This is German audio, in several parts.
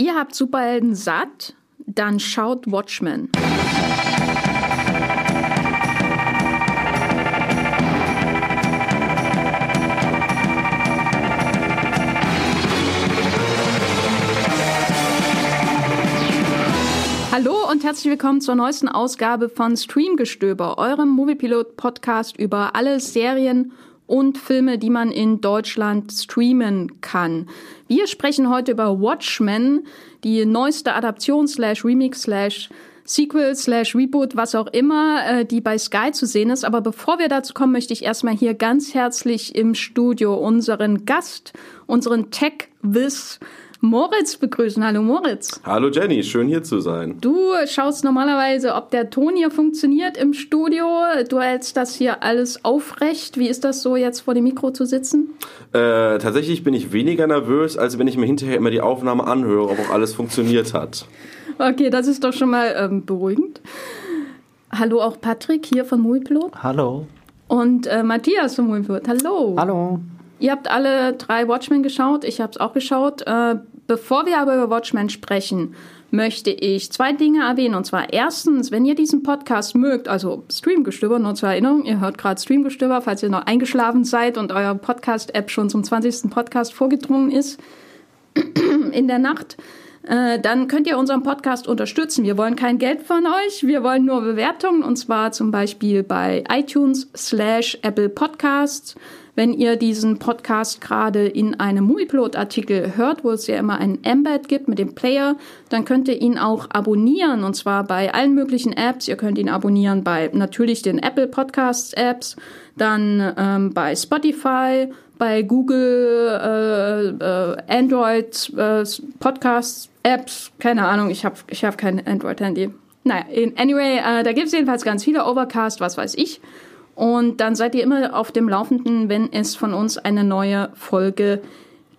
Ihr habt Superhelden satt? Dann schaut Watchmen. Hallo und herzlich willkommen zur neuesten Ausgabe von Streamgestöber, eurem Moviepilot-Podcast über alle Serien und Filme, die man in Deutschland streamen kann. Wir sprechen heute über Watchmen, die neueste Adaption slash Remix slash Sequel slash Reboot, was auch immer, äh, die bei Sky zu sehen ist. Aber bevor wir dazu kommen, möchte ich erstmal hier ganz herzlich im Studio unseren Gast, unseren Tech-Wiz Moritz begrüßen. Hallo Moritz. Hallo Jenny, schön hier zu sein. Du schaust normalerweise, ob der Ton hier funktioniert im Studio. Du hältst das hier alles aufrecht. Wie ist das so, jetzt vor dem Mikro zu sitzen? Äh, tatsächlich bin ich weniger nervös, als wenn ich mir hinterher immer die Aufnahme anhöre, ob auch alles funktioniert hat. Okay, das ist doch schon mal ähm, beruhigend. Hallo auch Patrick hier von Moviepilot. Hallo. Und äh, Matthias von Moviepilot. Hallo. Hallo. Ihr habt alle drei Watchmen geschaut. Ich habe es auch geschaut. Äh, bevor wir aber über Watchmen sprechen, möchte ich zwei Dinge erwähnen. Und zwar erstens, wenn ihr diesen Podcast mögt, also Streamgestöber, nur zur Erinnerung, ihr hört gerade Streamgestöber, falls ihr noch eingeschlafen seid und euer Podcast-App schon zum 20. Podcast vorgedrungen ist in der Nacht, äh, dann könnt ihr unseren Podcast unterstützen. Wir wollen kein Geld von euch, wir wollen nur Bewertungen und zwar zum Beispiel bei iTunes slash Apple Podcasts wenn ihr diesen Podcast gerade in einem Moviepilot-Artikel hört, wo es ja immer einen Embed gibt mit dem Player, dann könnt ihr ihn auch abonnieren und zwar bei allen möglichen Apps. Ihr könnt ihn abonnieren bei natürlich den Apple Podcasts Apps, dann ähm, bei Spotify, bei Google, äh, äh, Android äh, Podcasts Apps, keine Ahnung, ich habe ich hab kein Android-Handy. Naja, anyway, äh, da gibt es jedenfalls ganz viele Overcast, was weiß ich. Und dann seid ihr immer auf dem Laufenden, wenn es von uns eine neue Folge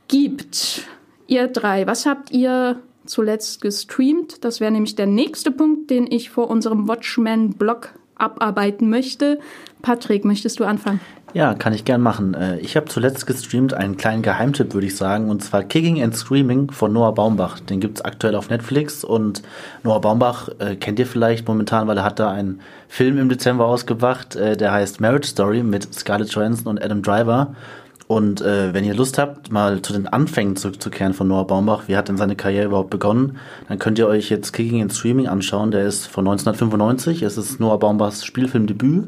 gibt. Ihr drei, was habt ihr zuletzt gestreamt? Das wäre nämlich der nächste Punkt, den ich vor unserem Watchmen-Blog abarbeiten möchte. Patrick, möchtest du anfangen? Ja, kann ich gern machen. Äh, ich habe zuletzt gestreamt einen kleinen Geheimtipp, würde ich sagen, und zwar Kicking and Screaming von Noah Baumbach. Den gibt es aktuell auf Netflix und Noah Baumbach äh, kennt ihr vielleicht momentan, weil er hat da einen Film im Dezember ausgebracht, äh, der heißt Marriage Story mit Scarlett Johansson und Adam Driver. Und äh, wenn ihr Lust habt, mal zu den Anfängen zurückzukehren von Noah Baumbach, wie hat denn seine Karriere überhaupt begonnen, dann könnt ihr euch jetzt Kicking and Streaming anschauen. Der ist von 1995. Es ist Noah Baumbachs Spielfilmdebüt.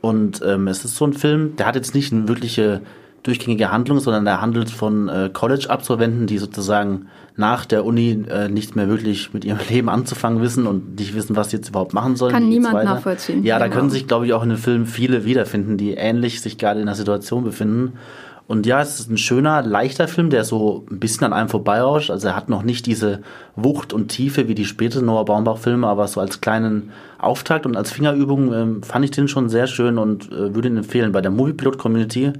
Und ähm, es ist so ein Film, der hat jetzt nicht eine wirkliche durchgängige Handlung, sondern der handelt von äh, College-Absolventen, die sozusagen nach der Uni äh, nicht mehr wirklich mit ihrem Leben anzufangen wissen und nicht wissen, was sie jetzt überhaupt machen sollen. Kann niemand nachvollziehen. Ja, da genau. können sich, glaube ich, auch in dem Film viele wiederfinden, die ähnlich sich gerade in der Situation befinden. Und ja, es ist ein schöner, leichter Film, der so ein bisschen an einem vorbeirauscht. Also er hat noch nicht diese Wucht und Tiefe wie die späteren Noah Baumbach-Filme, aber so als kleinen Auftakt und als Fingerübung ähm, fand ich den schon sehr schön und äh, würde ihn empfehlen. Bei der Moviepilot-Community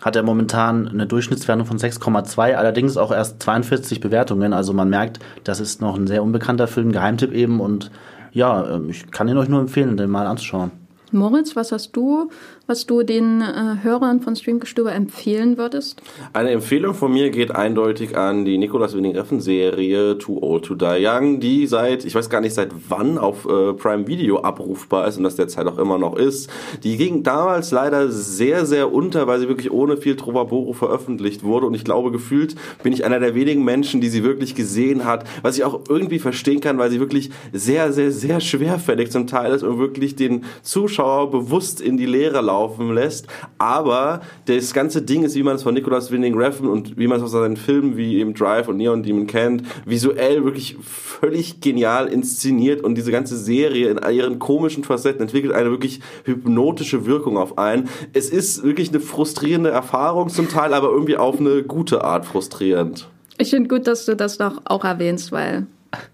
hat er momentan eine Durchschnittswertung von 6,2, allerdings auch erst 42 Bewertungen. Also man merkt, das ist noch ein sehr unbekannter Film, Geheimtipp eben. Und ja, ähm, ich kann ihn euch nur empfehlen, den mal anzuschauen. Moritz, was hast du, was du den äh, Hörern von Streamgestöber empfehlen würdest? Eine Empfehlung von mir geht eindeutig an die Nicolas Winning Reffen Serie Too Old to Die Young, die seit, ich weiß gar nicht seit wann auf äh, Prime Video abrufbar ist und das derzeit auch immer noch ist. Die ging damals leider sehr, sehr unter, weil sie wirklich ohne viel Trovaboro veröffentlicht wurde und ich glaube, gefühlt bin ich einer der wenigen Menschen, die sie wirklich gesehen hat, was ich auch irgendwie verstehen kann, weil sie wirklich sehr, sehr, sehr schwerfällig zum Teil ist und wirklich den Zuschauer bewusst in die Leere laufen lässt. Aber das ganze Ding ist, wie man es von Nicholas Winding Refn und wie man es aus seinen Filmen wie eben Drive und Neon Demon kennt, visuell wirklich völlig genial inszeniert und diese ganze Serie in ihren komischen Facetten entwickelt eine wirklich hypnotische Wirkung auf einen. Es ist wirklich eine frustrierende Erfahrung zum Teil, aber irgendwie auf eine gute Art frustrierend. Ich finde gut, dass du das noch auch erwähnst, weil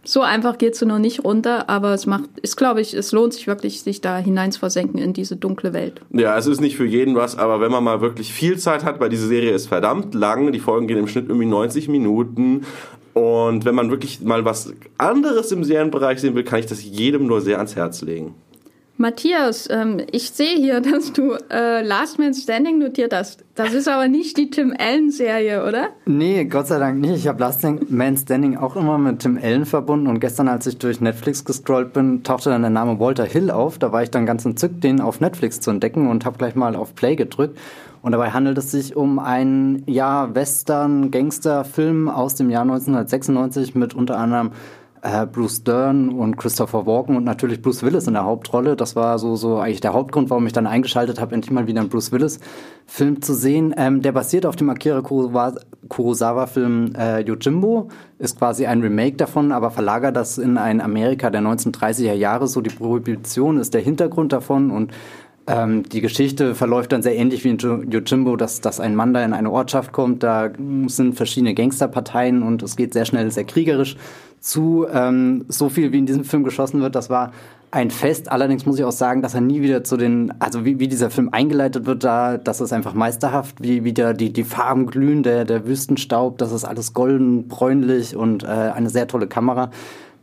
so einfach geht sie noch nicht runter, aber es macht, ist glaube ich, es lohnt sich wirklich, sich da hinein zu versenken in diese dunkle Welt. Ja, es ist nicht für jeden was, aber wenn man mal wirklich viel Zeit hat, weil diese Serie ist verdammt lang, die Folgen gehen im Schnitt irgendwie 90 Minuten und wenn man wirklich mal was anderes im Serienbereich sehen will, kann ich das jedem nur sehr ans Herz legen. Matthias, ähm, ich sehe hier, dass du äh, Last Man Standing notiert hast. Das ist aber nicht die Tim Allen-Serie, oder? Nee, Gott sei Dank nicht. Ich habe Last Man Standing auch immer mit Tim Allen verbunden und gestern, als ich durch Netflix gescrollt bin, tauchte dann der Name Walter Hill auf. Da war ich dann ganz entzückt, den auf Netflix zu entdecken und habe gleich mal auf Play gedrückt. Und dabei handelt es sich um einen ja, Western-Gangster-Film aus dem Jahr 1996 mit unter anderem Bruce Dern und Christopher Walken und natürlich Bruce Willis in der Hauptrolle. Das war so, so eigentlich der Hauptgrund, warum ich dann eingeschaltet habe, endlich mal wieder einen Bruce Willis-Film zu sehen. Ähm, der basiert auf dem Akira Kurosawa-Film äh, Yojimbo, ist quasi ein Remake davon, aber verlagert das in ein Amerika der 1930er Jahre. So die Prohibition ist der Hintergrund davon und ähm, die Geschichte verläuft dann sehr ähnlich wie in Yojimbo, dass, dass ein Mann da in eine Ortschaft kommt, da sind verschiedene Gangsterparteien und es geht sehr schnell, sehr kriegerisch zu. Ähm, so viel, wie in diesem Film geschossen wird, das war ein Fest. Allerdings muss ich auch sagen, dass er nie wieder zu den, also wie, wie dieser Film eingeleitet wird, da, das ist einfach meisterhaft, wie wieder die, die Farben glühen, der, der Wüstenstaub, das ist alles golden, bräunlich und äh, eine sehr tolle Kamera.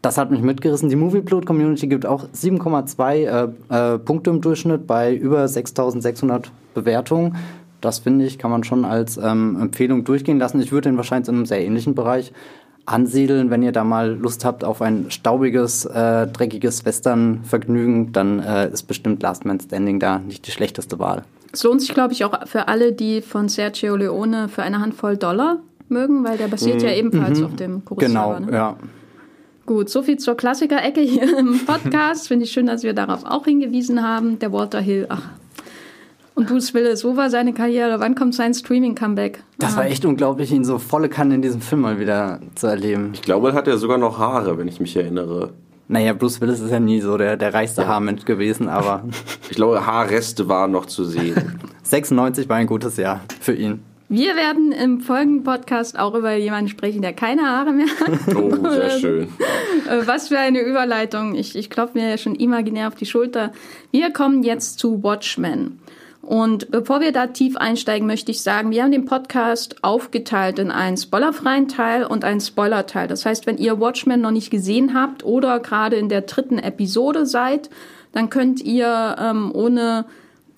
Das hat mich mitgerissen. Die Movieplot Community gibt auch 7,2 äh, äh, Punkte im Durchschnitt bei über 6600 Bewertungen. Das finde ich, kann man schon als ähm, Empfehlung durchgehen lassen. Ich würde ihn wahrscheinlich in einem sehr ähnlichen Bereich ansiedeln. Wenn ihr da mal Lust habt auf ein staubiges, äh, dreckiges Western-Vergnügen, dann äh, ist bestimmt Last Man Standing da nicht die schlechteste Wahl. Es lohnt sich, glaube ich, auch für alle, die von Sergio Leone für eine Handvoll Dollar mögen, weil der basiert mhm. ja ebenfalls mhm. auf dem Kurosawa. Genau, ne? ja. Gut, soviel zur Klassiker-Ecke hier im Podcast. Finde ich schön, dass wir darauf auch hingewiesen haben. Der Walter Hill, ach, und Bruce Willis, so war seine Karriere. Wann kommt sein Streaming-Comeback? Das war echt unglaublich, ihn so volle Kanne in diesem Film mal wieder zu erleben. Ich glaube, er hat ja sogar noch Haare, wenn ich mich erinnere. Naja, Bruce Willis ist ja nie so der, der reichste ja. Haarmensch gewesen, aber. ich glaube, Haarreste waren noch zu sehen. 96 war ein gutes Jahr für ihn. Wir werden im folgenden Podcast auch über jemanden sprechen, der keine Haare mehr hat. Oh, sehr schön. Äh, was für eine Überleitung. Ich, ich klopfe mir ja schon imaginär auf die Schulter. Wir kommen jetzt zu Watchmen. Und bevor wir da tief einsteigen, möchte ich sagen, wir haben den Podcast aufgeteilt in einen spoilerfreien Teil und einen Spoiler-Teil. Das heißt, wenn ihr Watchmen noch nicht gesehen habt oder gerade in der dritten Episode seid, dann könnt ihr ähm, ohne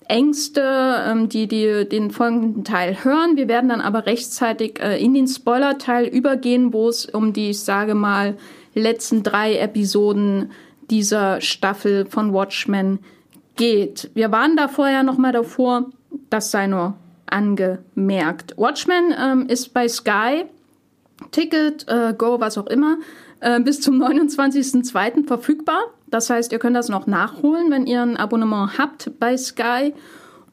Ängste, ähm, die, die den folgenden Teil hören. Wir werden dann aber rechtzeitig äh, in den Spoiler-Teil übergehen, wo es um die, ich sage mal, letzten drei Episoden dieser Staffel von Watchmen geht. Wir waren da vorher noch mal davor, das sei nur angemerkt. Watchmen ähm, ist bei Sky, Ticket, äh, Go, was auch immer, äh, bis zum 29.02. verfügbar. Das heißt, ihr könnt das noch nachholen, wenn ihr ein Abonnement habt bei Sky.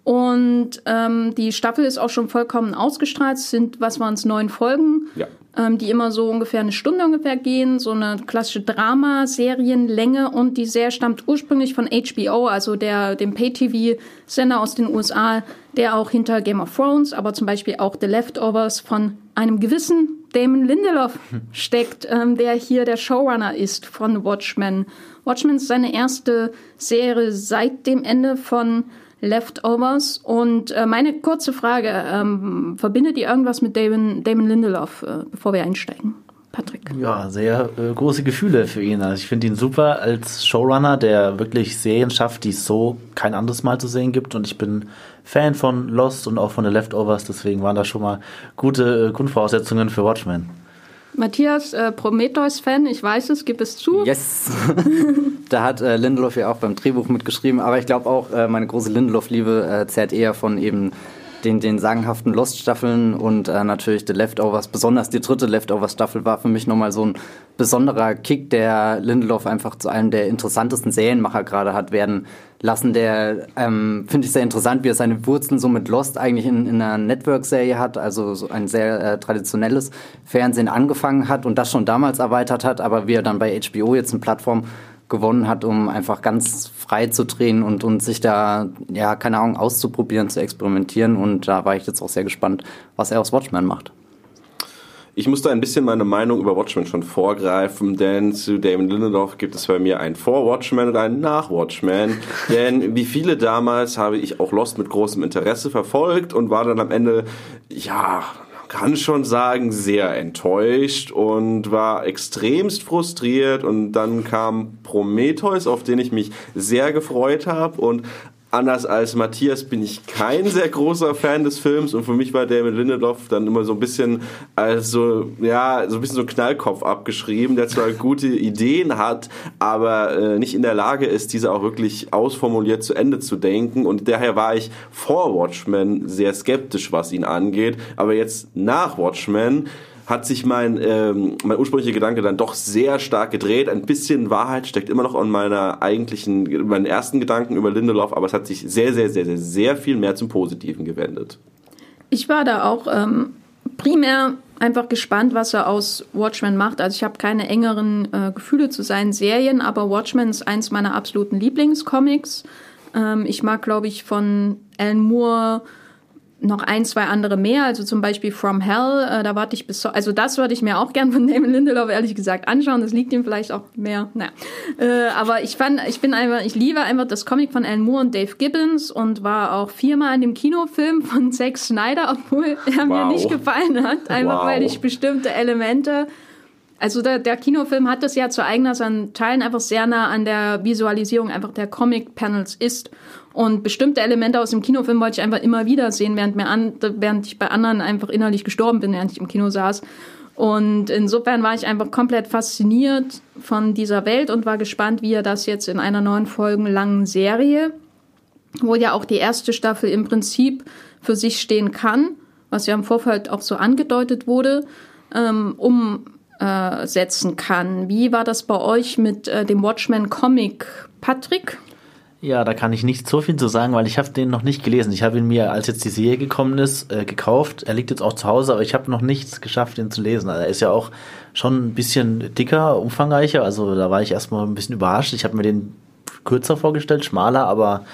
Und ähm, die Staffel ist auch schon vollkommen ausgestrahlt. Es sind, was waren es, neun Folgen. Ja ähm, die immer so ungefähr eine Stunde ungefähr gehen, so eine klassische Dramaserienlänge und die Serie stammt ursprünglich von HBO, also der, dem Pay-TV-Sender aus den USA, der auch hinter Game of Thrones, aber zum Beispiel auch The Leftovers von einem gewissen Damon Lindelof steckt, ähm, der hier der Showrunner ist von Watchmen. Watchmen ist seine erste Serie seit dem Ende von Leftovers. Und äh, meine kurze Frage, ähm, verbindet ihr irgendwas mit Damon, Damon Lindelof, äh, bevor wir einsteigen? Patrick. Ja, sehr äh, große Gefühle für ihn. Also ich finde ihn super als Showrunner, der wirklich Serien schafft, die es so kein anderes Mal zu sehen gibt. Und ich bin Fan von Lost und auch von The Leftovers, deswegen waren da schon mal gute äh, Grundvoraussetzungen für Watchmen. Matthias, äh, Prometheus-Fan, ich weiß es, gib es zu. Yes. da hat äh, Lindelof ja auch beim Drehbuch mitgeschrieben, aber ich glaube auch, äh, meine große Lindelof-Liebe äh, zerrt eher von eben den, den sagenhaften Lost-Staffeln und äh, natürlich The Leftovers. Besonders die dritte Leftovers-Staffel war für mich nochmal so ein besonderer Kick, der Lindelof einfach zu einem der interessantesten Serienmacher gerade hat werden lassen. Der ähm, finde ich sehr interessant, wie er seine Wurzeln so mit Lost eigentlich in, in einer Network-Serie hat, also so ein sehr äh, traditionelles Fernsehen angefangen hat und das schon damals erweitert hat, aber wie er dann bei HBO jetzt eine Plattform gewonnen hat, um einfach ganz frei zu drehen und, und sich da, ja, keine Ahnung, auszuprobieren, zu experimentieren. Und da war ich jetzt auch sehr gespannt, was er aus Watchmen macht. Ich musste ein bisschen meine Meinung über Watchmen schon vorgreifen, denn zu Damon Lindelof gibt es bei mir ein Vor-Watchmen und ein Nach-Watchmen. denn wie viele damals habe ich auch Lost mit großem Interesse verfolgt und war dann am Ende, ja, kann schon sagen, sehr enttäuscht und war extremst frustriert. Und dann kam Prometheus, auf den ich mich sehr gefreut habe. Und anders als Matthias bin ich kein sehr großer Fan des Films und für mich war David Lindelof dann immer so ein bisschen als so, ja, so ein bisschen so Knallkopf abgeschrieben, der zwar gute Ideen hat, aber äh, nicht in der Lage ist, diese auch wirklich ausformuliert zu Ende zu denken. Und daher war ich vor Watchmen sehr skeptisch, was ihn angeht, aber jetzt nach Watchmen hat sich mein, ähm, mein ursprünglicher Gedanke dann doch sehr stark gedreht. Ein bisschen Wahrheit steckt immer noch an meiner eigentlichen, meinen ersten Gedanken über Lindelof, aber es hat sich sehr, sehr, sehr, sehr, sehr viel mehr zum Positiven gewendet. Ich war da auch ähm, primär einfach gespannt, was er aus Watchmen macht. Also ich habe keine engeren äh, Gefühle zu seinen Serien, aber Watchmen ist eins meiner absoluten Lieblingscomics. Ähm, ich mag, glaube ich, von Alan Moore noch ein, zwei andere mehr, also zum Beispiel From Hell, äh, da warte ich bis, so, also das würde ich mir auch gern von Damon Lindelof ehrlich gesagt anschauen, das liegt ihm vielleicht auch mehr, naja. Äh, aber ich fand, ich bin einfach, ich liebe einfach das Comic von Alan Moore und Dave Gibbons und war auch viermal in dem Kinofilm von Zack Snyder, obwohl er wow. mir nicht gefallen hat, einfach wow. weil ich bestimmte Elemente also der, der, Kinofilm hat das ja zu eigener Teilen einfach sehr nah an der Visualisierung einfach der Comic-Panels ist. Und bestimmte Elemente aus dem Kinofilm wollte ich einfach immer wieder sehen, während, mir an, während ich bei anderen einfach innerlich gestorben bin, während ich im Kino saß. Und insofern war ich einfach komplett fasziniert von dieser Welt und war gespannt, wie er das jetzt in einer neun Folgen langen Serie, wo ja auch die erste Staffel im Prinzip für sich stehen kann, was ja im Vorfeld auch so angedeutet wurde, ähm, umsetzen kann. Wie war das bei euch mit äh, dem Watchmen Comic? Patrick? Ja, da kann ich nicht so viel zu sagen, weil ich habe den noch nicht gelesen. Ich habe ihn mir, als jetzt die Serie gekommen ist, äh, gekauft. Er liegt jetzt auch zu Hause, aber ich habe noch nichts geschafft, ihn zu lesen. Also er ist ja auch schon ein bisschen dicker, umfangreicher. Also da war ich erstmal ein bisschen überrascht. Ich habe mir den kürzer vorgestellt, schmaler, aber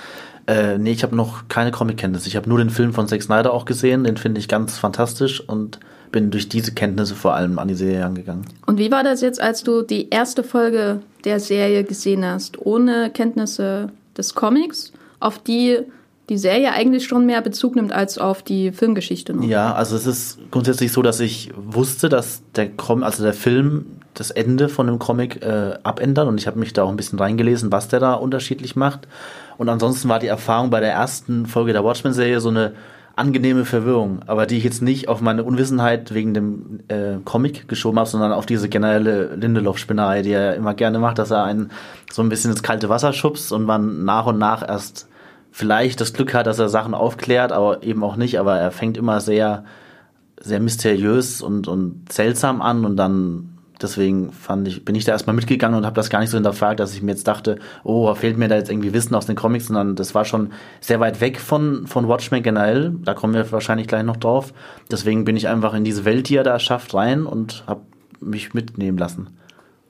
äh, nee, ich habe noch keine Comic-Kenntnisse. Ich habe nur den Film von Zack Snyder auch gesehen. Den finde ich ganz fantastisch und bin durch diese Kenntnisse vor allem an die Serie angegangen. Und wie war das jetzt, als du die erste Folge der Serie gesehen hast, ohne Kenntnisse des Comics, auf die die Serie eigentlich schon mehr Bezug nimmt als auf die Filmgeschichte. Noch. Ja, also es ist grundsätzlich so, dass ich wusste, dass der Com also der Film das Ende von dem Comic äh, abändert und ich habe mich da auch ein bisschen reingelesen, was der da unterschiedlich macht. Und ansonsten war die Erfahrung bei der ersten Folge der Watchmen-Serie so eine angenehme Verwirrung, aber die ich jetzt nicht auf meine Unwissenheit wegen dem äh, Comic geschoben habe, sondern auf diese generelle Lindelof-Spinnerei, die er immer gerne macht, dass er einen so ein bisschen ins kalte Wasser schubst und man nach und nach erst vielleicht das Glück hat, dass er Sachen aufklärt, aber eben auch nicht, aber er fängt immer sehr, sehr mysteriös und, und seltsam an und dann deswegen fand ich, bin ich da erstmal mitgegangen und habe das gar nicht so hinterfragt, dass ich mir jetzt dachte, oh, fehlt mir da jetzt irgendwie Wissen aus den Comics, sondern das war schon sehr weit weg von, von Watchmen generell. Da kommen wir wahrscheinlich gleich noch drauf. Deswegen bin ich einfach in diese Welt, die er da schafft, rein und habe mich mitnehmen lassen.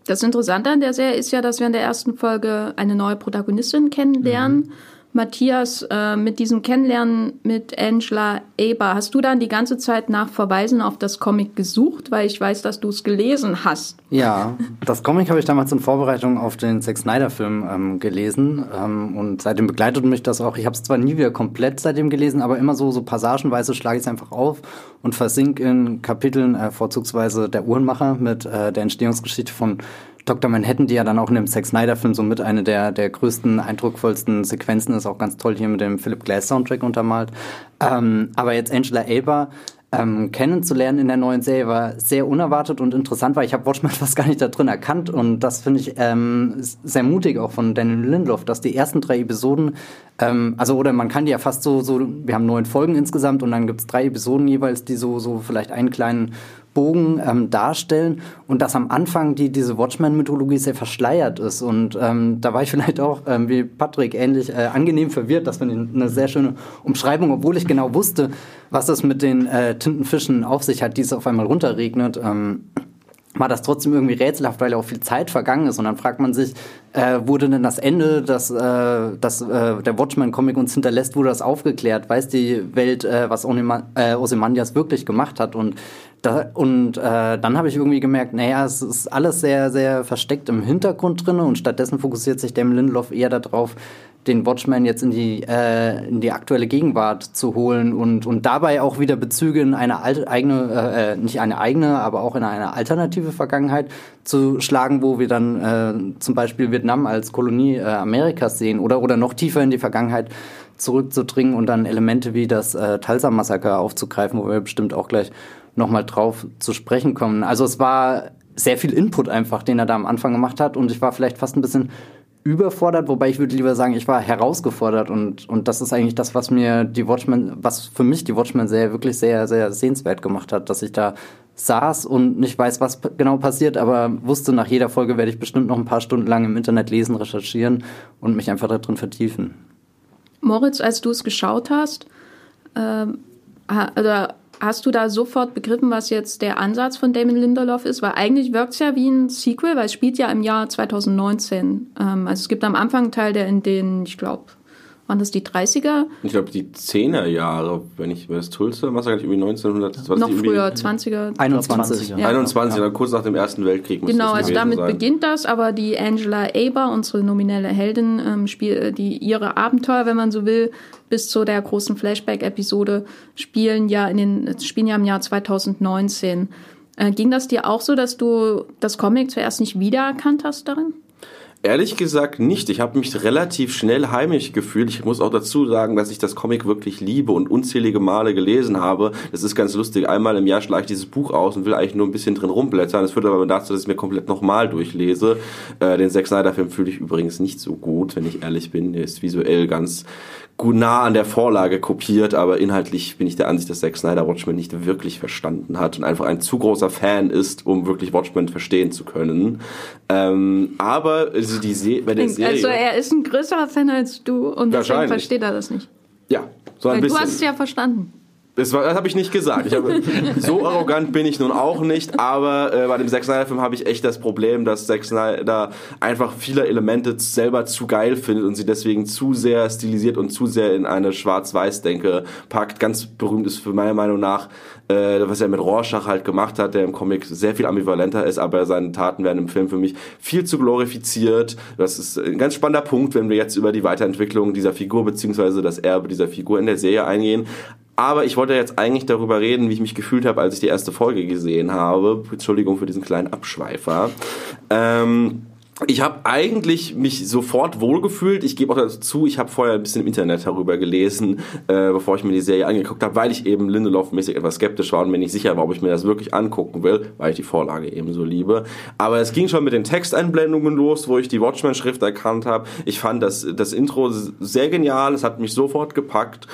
Das Interessante an der Serie ist ja, dass wir in der ersten Folge eine neue Protagonistin kennenlernen. Mhm Matthias, äh, mit diesem Kennenlernen mit Angela Eber, hast du dann die ganze Zeit nach Verweisen auf das Comic gesucht, weil ich weiß, dass du es gelesen hast? Ja, das Comic habe ich damals in Vorbereitung auf den Zack Snyder-Film ähm, gelesen ähm, und seitdem begleitet mich das auch. Ich habe es zwar nie wieder komplett seitdem gelesen, aber immer so, so passagenweise schlage ich es einfach auf und versink in Kapiteln, äh, vorzugsweise der Uhrenmacher mit äh, der Entstehungsgeschichte von Dr. Manhattan, die ja dann auch in dem Zack Snyder-Film so mit eine der, der größten, eindrucksvollsten Sequenzen ist, auch ganz toll hier mit dem Philip Glass Soundtrack untermalt. Ähm, aber jetzt Angela Aber ähm, kennenzulernen in der neuen Serie war sehr unerwartet und interessant, weil ich habe Watchmen fast gar nicht da drin erkannt und das finde ich ähm, sehr mutig auch von Daniel Lindelof, dass die ersten drei Episoden, ähm, also oder man kann die ja fast so, so wir haben neun Folgen insgesamt und dann gibt es drei Episoden jeweils, die so, so vielleicht einen kleinen Bogen ähm, darstellen und dass am Anfang die, diese Watchmen-Mythologie sehr verschleiert ist. Und ähm, da war ich vielleicht auch ähm, wie Patrick ähnlich äh, angenehm verwirrt. Das finde ich eine sehr schöne Umschreibung, obwohl ich genau wusste, was es mit den äh, Tintenfischen auf sich hat, die es auf einmal runterregnet. Ähm, war das trotzdem irgendwie rätselhaft, weil ja auch viel Zeit vergangen ist. Und dann fragt man sich, äh, wurde denn das Ende, das, äh, das äh, der Watchmen-Comic uns hinterlässt, wurde das aufgeklärt? Weiß die Welt, äh, was äh, Ozymandias wirklich gemacht hat? Und, da, und äh, dann habe ich irgendwie gemerkt, naja, es ist alles sehr, sehr versteckt im Hintergrund drin und stattdessen fokussiert sich Damon Lindelof eher darauf, den Watchman jetzt in die, äh, in die aktuelle Gegenwart zu holen und, und dabei auch wieder Bezüge in eine alte, eigene, äh, äh, nicht eine eigene, aber auch in eine alternative Vergangenheit zu schlagen, wo wir dann äh, zum Beispiel Vietnam als Kolonie äh, Amerikas sehen oder, oder noch tiefer in die Vergangenheit zurückzudringen und dann Elemente wie das äh, Tulsa-Massaker aufzugreifen, wo wir bestimmt auch gleich nochmal drauf zu sprechen kommen. Also es war sehr viel Input einfach, den er da am Anfang gemacht hat und ich war vielleicht fast ein bisschen überfordert, wobei ich würde lieber sagen, ich war herausgefordert und, und das ist eigentlich das, was mir die Watchmen, was für mich die Watchmen-Serie wirklich sehr, sehr sehenswert gemacht hat, dass ich da saß und nicht weiß, was genau passiert, aber wusste, nach jeder Folge werde ich bestimmt noch ein paar Stunden lang im Internet lesen, recherchieren und mich einfach darin vertiefen. Moritz, als du es geschaut hast, ähm, oder hast du da sofort begriffen, was jetzt der Ansatz von Damon Lindelof ist? Weil eigentlich wirkt es ja wie ein Sequel, weil es spielt ja im Jahr 2019. Ähm, also es gibt am Anfang einen Teil, der in den, ich glaube, waren das die 30er? Ich glaube, die 10er Jahre, wenn ich das Tulsa Massaker nicht irgendwie 1900. Noch früher, 20er. 21. Ja. 21, ja. kurz nach dem Ersten Weltkrieg. muss Genau, das also damit sein. beginnt das, aber die Angela Aber, unsere nominelle Heldin, ähm, spiel, die ihre Abenteuer, wenn man so will, bis zu der großen Flashback-Episode spielen ja in den spielen ja im Jahr 2019. Äh, ging das dir auch so, dass du das Comic zuerst nicht wiedererkannt hast darin? Ehrlich gesagt nicht. Ich habe mich relativ schnell heimisch gefühlt. Ich muss auch dazu sagen, dass ich das Comic wirklich liebe und unzählige Male gelesen habe. Das ist ganz lustig. Einmal im Jahr schlage ich dieses Buch aus und will eigentlich nur ein bisschen drin rumblättern. Das führt aber dazu, dass ich mir komplett nochmal durchlese. Äh, den Zack Snyder-Film fühle ich übrigens nicht so gut, wenn ich ehrlich bin. Der ist visuell ganz gut nah an der Vorlage kopiert, aber inhaltlich bin ich der Ansicht, dass Zack Snyder Watchmen nicht wirklich verstanden hat und einfach ein zu großer Fan ist, um wirklich Watchmen verstehen zu können. Ähm, aber also die Se bei der Serie... Also er ist ein größerer Fan als du und deswegen versteht er das nicht. Ja, so ein Weil bisschen. du hast es ja verstanden. Das, das habe ich nicht gesagt. Ich habe, so arrogant bin ich nun auch nicht, aber äh, bei dem Zack Snyder-Film habe ich echt das Problem, dass Zack Snyder einfach viele Elemente selber zu geil findet und sie deswegen zu sehr stilisiert und zu sehr in eine Schwarz-Weiß-Denke packt. Ganz berühmt ist für meiner Meinung nach, äh, was er mit Rorschach halt gemacht hat, der im Comic sehr viel ambivalenter ist, aber seine Taten werden im Film für mich viel zu glorifiziert. Das ist ein ganz spannender Punkt, wenn wir jetzt über die Weiterentwicklung dieser Figur beziehungsweise das Erbe dieser Figur in der Serie eingehen. Aber ich wollte jetzt eigentlich darüber reden, wie ich mich gefühlt habe, als ich die erste Folge gesehen habe. Entschuldigung für diesen kleinen Abschweifer. Ähm, ich habe eigentlich mich sofort wohlgefühlt. Ich gebe auch dazu, ich habe vorher ein bisschen im Internet darüber gelesen, äh, bevor ich mir die Serie angeguckt habe, weil ich eben Lindelof-mäßig etwas skeptisch war und mir nicht sicher war, ob ich mir das wirklich angucken will, weil ich die Vorlage eben so liebe. Aber es ging schon mit den Texteinblendungen los, wo ich die Watchmen-Schrift erkannt habe. Ich fand das, das Intro sehr genial, es hat mich sofort gepackt.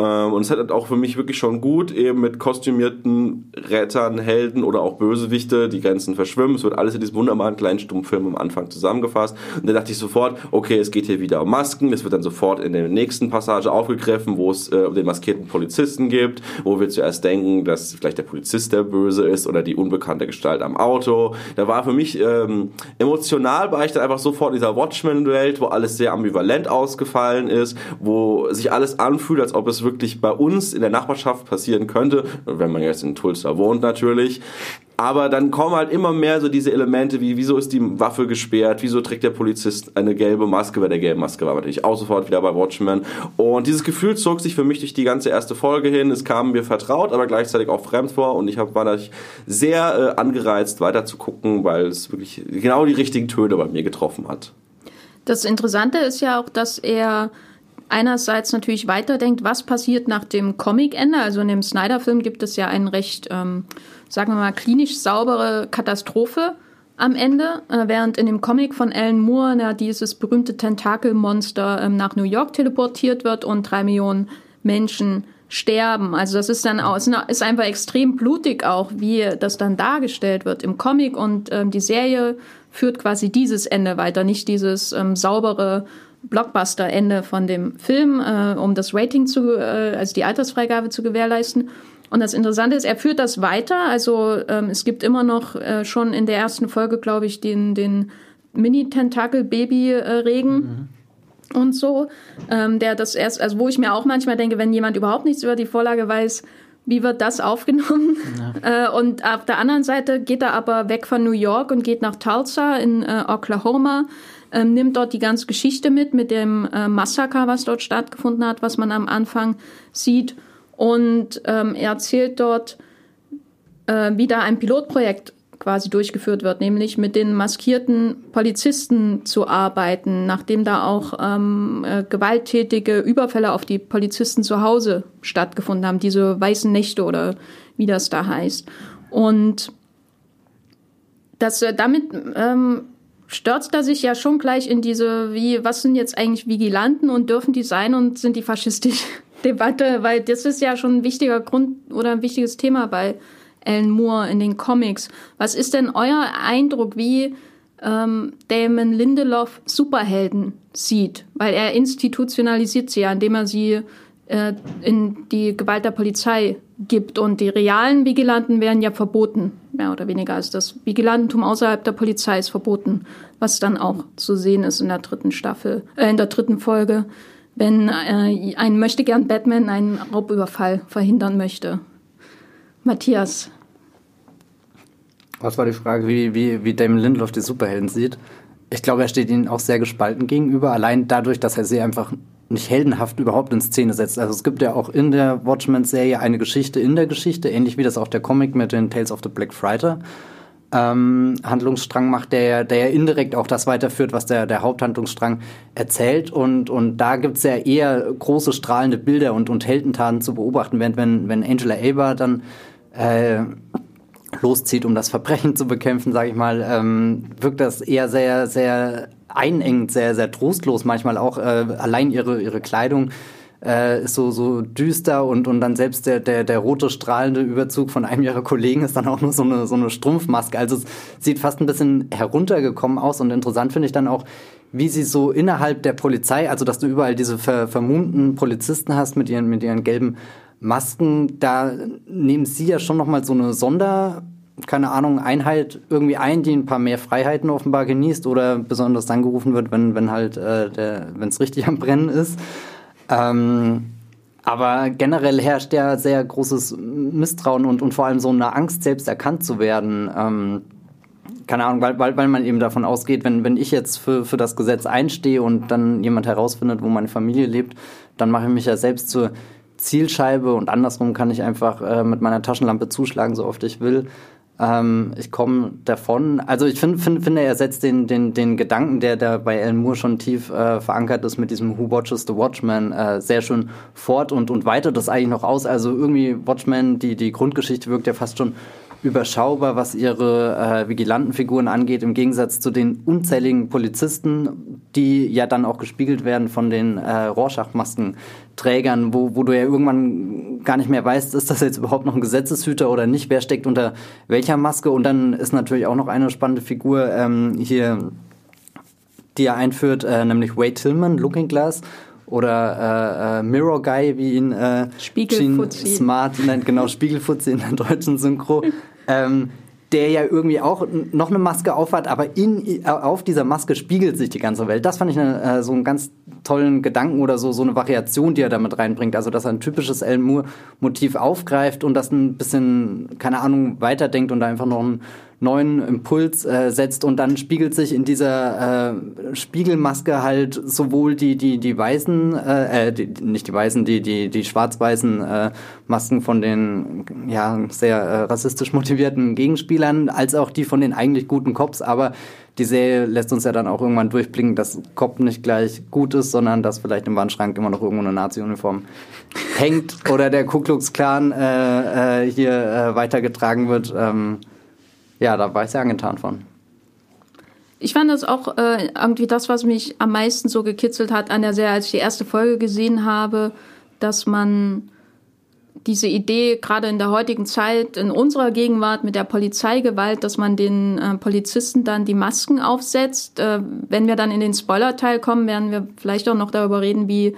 Ähm, und es hat auch für mich wirklich schon gut, eben mit kostümierten Rettern, Helden oder auch Bösewichte, die Grenzen verschwimmen. Es wird alles in diesem wunderbaren kleinen Stummfilm am Anfang zusammengefasst. Und da dachte ich sofort, okay, es geht hier wieder um Masken. Es wird dann sofort in der nächsten Passage aufgegriffen, wo es äh, den maskierten Polizisten gibt, wo wir zuerst denken, dass vielleicht der Polizist der Böse ist oder die unbekannte Gestalt am Auto. Da war für mich ähm, emotional, war ich dann einfach sofort in dieser Watchmen-Welt, wo alles sehr ambivalent ausgefallen ist, wo sich alles anfühlt, als ob es wirklich bei uns in der Nachbarschaft passieren könnte, wenn man jetzt in Tulsa wohnt natürlich. Aber dann kommen halt immer mehr so diese Elemente wie, wieso ist die Waffe gesperrt, wieso trägt der Polizist eine gelbe Maske, bei der gelben Maske war natürlich auch sofort wieder bei Watchmen. Und dieses Gefühl zog sich für mich durch die ganze erste Folge hin. Es kam mir vertraut, aber gleichzeitig auch fremd vor und ich hab, war natürlich sehr äh, angereizt, weiter zu gucken, weil es wirklich genau die richtigen Töne bei mir getroffen hat. Das Interessante ist ja auch, dass er einerseits natürlich weiterdenkt, was passiert nach dem Comicende. Also in dem Snyder-Film gibt es ja eine recht, ähm, sagen wir mal, klinisch saubere Katastrophe am Ende, äh, während in dem Comic von Alan Moore ja, dieses berühmte Tentakelmonster ähm, nach New York teleportiert wird und drei Millionen Menschen sterben. Also das ist dann auch, ist einfach extrem blutig auch, wie das dann dargestellt wird im Comic und ähm, die Serie führt quasi dieses Ende weiter, nicht dieses ähm, saubere Blockbuster-Ende von dem Film, äh, um das Rating zu, äh, also die Altersfreigabe zu gewährleisten. Und das Interessante ist, er führt das weiter. Also ähm, es gibt immer noch äh, schon in der ersten Folge, glaube ich, den, den Mini-Tentakel-Baby-Regen. Mhm und so, ähm, der das erst, also wo ich mir auch manchmal denke, wenn jemand überhaupt nichts über die Vorlage weiß, wie wird das aufgenommen? Ja. Äh, und auf der anderen Seite geht er aber weg von New York und geht nach Tulsa in äh, Oklahoma, äh, nimmt dort die ganze Geschichte mit, mit dem äh, Massaker, was dort stattgefunden hat, was man am Anfang sieht. Und ähm, er erzählt dort, äh, wie da ein Pilotprojekt quasi durchgeführt wird, nämlich mit den maskierten Polizisten zu arbeiten, nachdem da auch ähm, äh, gewalttätige Überfälle auf die Polizisten zu Hause stattgefunden haben, diese weißen Nächte oder wie das da heißt. Und das, äh, damit ähm, stürzt er sich ja schon gleich in diese, wie, was sind jetzt eigentlich Vigilanten und dürfen die sein und sind die faschistisch Debatte, weil das ist ja schon ein wichtiger Grund oder ein wichtiges Thema bei Alan Moore in den Comics. Was ist denn euer Eindruck, wie ähm, Damon Lindelof Superhelden sieht? Weil er institutionalisiert sie ja, indem er sie äh, in die Gewalt der Polizei gibt. Und die realen Vigilanten werden ja verboten, mehr oder weniger. Also das Vigilantentum außerhalb der Polizei ist verboten, was dann auch zu sehen ist in der dritten Staffel, äh, in der dritten Folge, wenn äh, ein möchte gern Batman einen Raubüberfall verhindern möchte. Matthias. Was war die Frage, wie, wie, wie Damon Lindelof die Superhelden sieht? Ich glaube, er steht ihnen auch sehr gespalten gegenüber, allein dadurch, dass er sie einfach nicht heldenhaft überhaupt in Szene setzt. Also es gibt ja auch in der Watchmen-Serie eine Geschichte in der Geschichte, ähnlich wie das auch der Comic mit den Tales of the Black Friday ähm, Handlungsstrang macht, der, der ja indirekt auch das weiterführt, was der, der Haupthandlungsstrang erzählt. Und, und da gibt's ja eher große strahlende Bilder und, und Heldentaten zu beobachten, während wenn, wenn Angela Ava dann äh, loszieht, um das Verbrechen zu bekämpfen, sage ich mal, ähm, wirkt das eher sehr, sehr einengend, sehr, sehr trostlos manchmal auch. Äh, allein ihre, ihre Kleidung äh, ist so, so düster und, und dann selbst der, der, der rote strahlende Überzug von einem ihrer Kollegen ist dann auch nur so eine, so eine Strumpfmaske. Also es sieht fast ein bisschen heruntergekommen aus und interessant finde ich dann auch, wie sie so innerhalb der Polizei, also dass du überall diese ver, vermummten Polizisten hast mit ihren, mit ihren gelben Masken, da nehmen sie ja schon nochmal so eine Sonder, keine Ahnung, Einheit irgendwie ein, die ein paar mehr Freiheiten offenbar genießt oder besonders dann gerufen wird, wenn, wenn halt äh, es richtig am Brennen ist. Ähm, aber generell herrscht ja sehr großes Misstrauen und, und vor allem so eine Angst, selbst erkannt zu werden. Ähm, keine Ahnung, weil, weil, weil man eben davon ausgeht, wenn, wenn ich jetzt für, für das Gesetz einstehe und dann jemand herausfindet, wo meine Familie lebt, dann mache ich mich ja selbst zur Zielscheibe und andersrum kann ich einfach äh, mit meiner Taschenlampe zuschlagen, so oft ich will. Ähm, ich komme davon. Also ich finde, find, finde, er setzt den, den, den Gedanken, der da bei Alan Moore schon tief äh, verankert ist mit diesem Who Watches the Watchman, äh, sehr schön fort und, und weitet das eigentlich noch aus. Also irgendwie Watchman, die, die Grundgeschichte wirkt ja fast schon überschaubar, was ihre äh, Vigilantenfiguren angeht, im Gegensatz zu den unzähligen Polizisten, die ja dann auch gespiegelt werden von den äh, Rorschach-Maskenträgern, wo, wo du ja irgendwann gar nicht mehr weißt, ist das jetzt überhaupt noch ein Gesetzeshüter oder nicht, wer steckt unter welcher Maske und dann ist natürlich auch noch eine spannende Figur ähm, hier, die er einführt, äh, nämlich Wade Tillman, Looking Glass, oder äh, äh, Mirror Guy, wie ihn äh. Smart nennt, genau, Spiegelfuzzi in der deutschen Synchro. ähm, der ja irgendwie auch noch eine Maske aufhat, aber in, auf dieser Maske spiegelt sich die ganze Welt. Das fand ich eine, äh, so einen ganz tollen Gedanken oder so, so eine Variation, die er damit reinbringt. Also, dass er ein typisches Alan Moore-Motiv aufgreift und das ein bisschen, keine Ahnung, weiterdenkt und da einfach noch einen neuen Impuls äh, setzt und dann spiegelt sich in dieser äh, Spiegelmaske halt sowohl die die die weißen äh, äh die, nicht die weißen die die die schwarz-weißen äh, Masken von den ja sehr äh, rassistisch motivierten Gegenspielern als auch die von den eigentlich guten Cops aber die Serie lässt uns ja dann auch irgendwann durchblicken, dass Cop nicht gleich gut ist, sondern dass vielleicht im Wandschrank immer noch irgendwo eine Nazi-Uniform hängt oder der Ku Klux Klan äh, äh, hier äh, weitergetragen wird. Ähm, ja, da war ich sehr angetan von. Ich fand das auch äh, irgendwie das, was mich am meisten so gekitzelt hat an der Serie, als ich die erste Folge gesehen habe, dass man diese Idee gerade in der heutigen Zeit, in unserer Gegenwart mit der Polizeigewalt, dass man den äh, Polizisten dann die Masken aufsetzt. Äh, wenn wir dann in den Spoiler-Teil kommen, werden wir vielleicht auch noch darüber reden, wie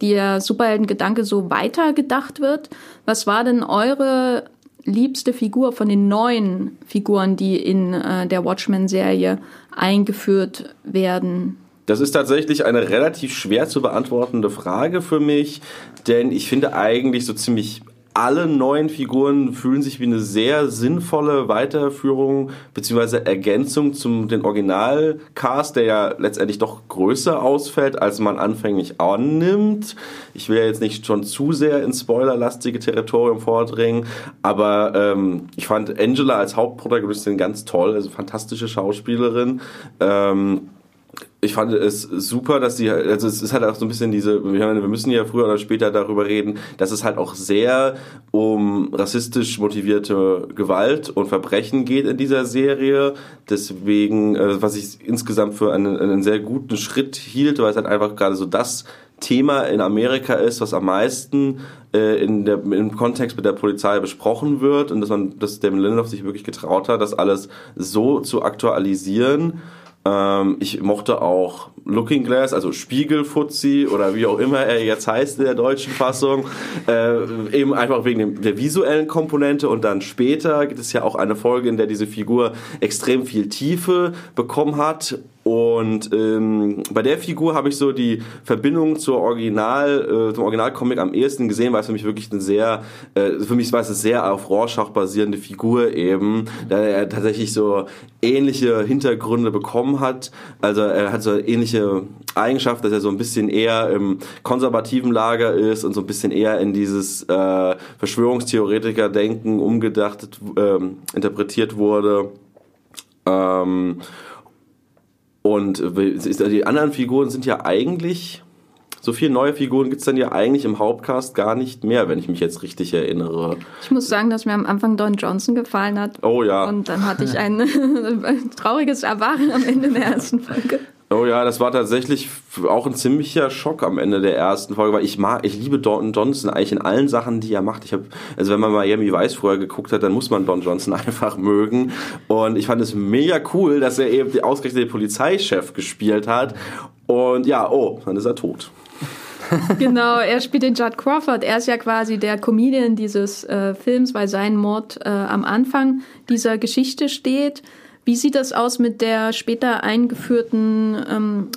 der Superhelden-Gedanke so weitergedacht wird. Was war denn eure liebste Figur von den neuen Figuren, die in äh, der Watchmen-Serie eingeführt werden? Das ist tatsächlich eine relativ schwer zu beantwortende Frage für mich, denn ich finde eigentlich so ziemlich alle neuen Figuren fühlen sich wie eine sehr sinnvolle Weiterführung bzw. Ergänzung zum den Originalcast, der ja letztendlich doch größer ausfällt, als man anfänglich annimmt. Ich will ja jetzt nicht schon zu sehr ins spoilerlastige Territorium vordringen, aber ähm, ich fand Angela als Hauptprotagonistin ganz toll, also fantastische Schauspielerin. Ähm, ich fand es super, dass sie, also es ist halt auch so ein bisschen diese, wir müssen ja früher oder später darüber reden, dass es halt auch sehr um rassistisch motivierte Gewalt und Verbrechen geht in dieser Serie. Deswegen, äh, was ich insgesamt für einen, einen sehr guten Schritt hielt, weil es halt einfach gerade so das Thema in Amerika ist, was am meisten äh, in der, im Kontext mit der Polizei besprochen wird und dass man, dass Damon Lindelof sich wirklich getraut hat, das alles so zu aktualisieren ähm, ich mochte auch Looking Glass, also Spiegelfuzzi oder wie auch immer er jetzt heißt in der deutschen Fassung, äh, eben einfach wegen dem, der visuellen Komponente und dann später gibt es ja auch eine Folge, in der diese Figur extrem viel Tiefe bekommen hat und ähm, bei der Figur habe ich so die Verbindung zur Original, äh, zum Originalcomic am ehesten gesehen, weil es für mich wirklich eine sehr, äh, für mich war es eine sehr auf Rorschach basierende Figur eben, da er tatsächlich so ähnliche Hintergründe bekommen hat. Also er hat so ähnliche Eigenschaften, dass er so ein bisschen eher im konservativen Lager ist und so ein bisschen eher in dieses äh, Verschwörungstheoretiker-Denken umgedacht, ähm, interpretiert wurde. Ähm, und die anderen Figuren sind ja eigentlich, so viele neue Figuren gibt es dann ja eigentlich im Hauptcast gar nicht mehr, wenn ich mich jetzt richtig erinnere. Ich muss sagen, dass mir am Anfang Don Johnson gefallen hat. Oh ja. Und dann hatte ich ein trauriges Erwachen am Ende der ersten Folge. Oh ja, das war tatsächlich auch ein ziemlicher Schock am Ende der ersten Folge, weil ich mag, ich liebe Don Johnson eigentlich in allen Sachen, die er macht. Ich habe, also wenn man Miami Vice vorher geguckt hat, dann muss man Don Johnson einfach mögen. Und ich fand es mega cool, dass er eben die ausgerechnet den Polizeichef gespielt hat. Und ja, oh, dann ist er tot. genau, er spielt den Judd Crawford. Er ist ja quasi der Comedian dieses äh, Films, weil sein Mord äh, am Anfang dieser Geschichte steht. Wie sieht das aus mit der später eingeführten ähm,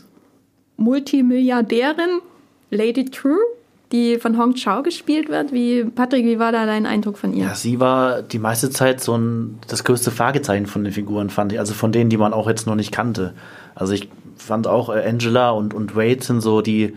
Multimilliardärin Lady True, die von Hong Chao gespielt wird? Wie, Patrick, wie war da dein Eindruck von ihr? Ja, sie war die meiste Zeit so ein, das größte Fragezeichen von den Figuren, fand ich. Also von denen, die man auch jetzt noch nicht kannte. Also ich fand auch äh, Angela und, und Wade sind so die,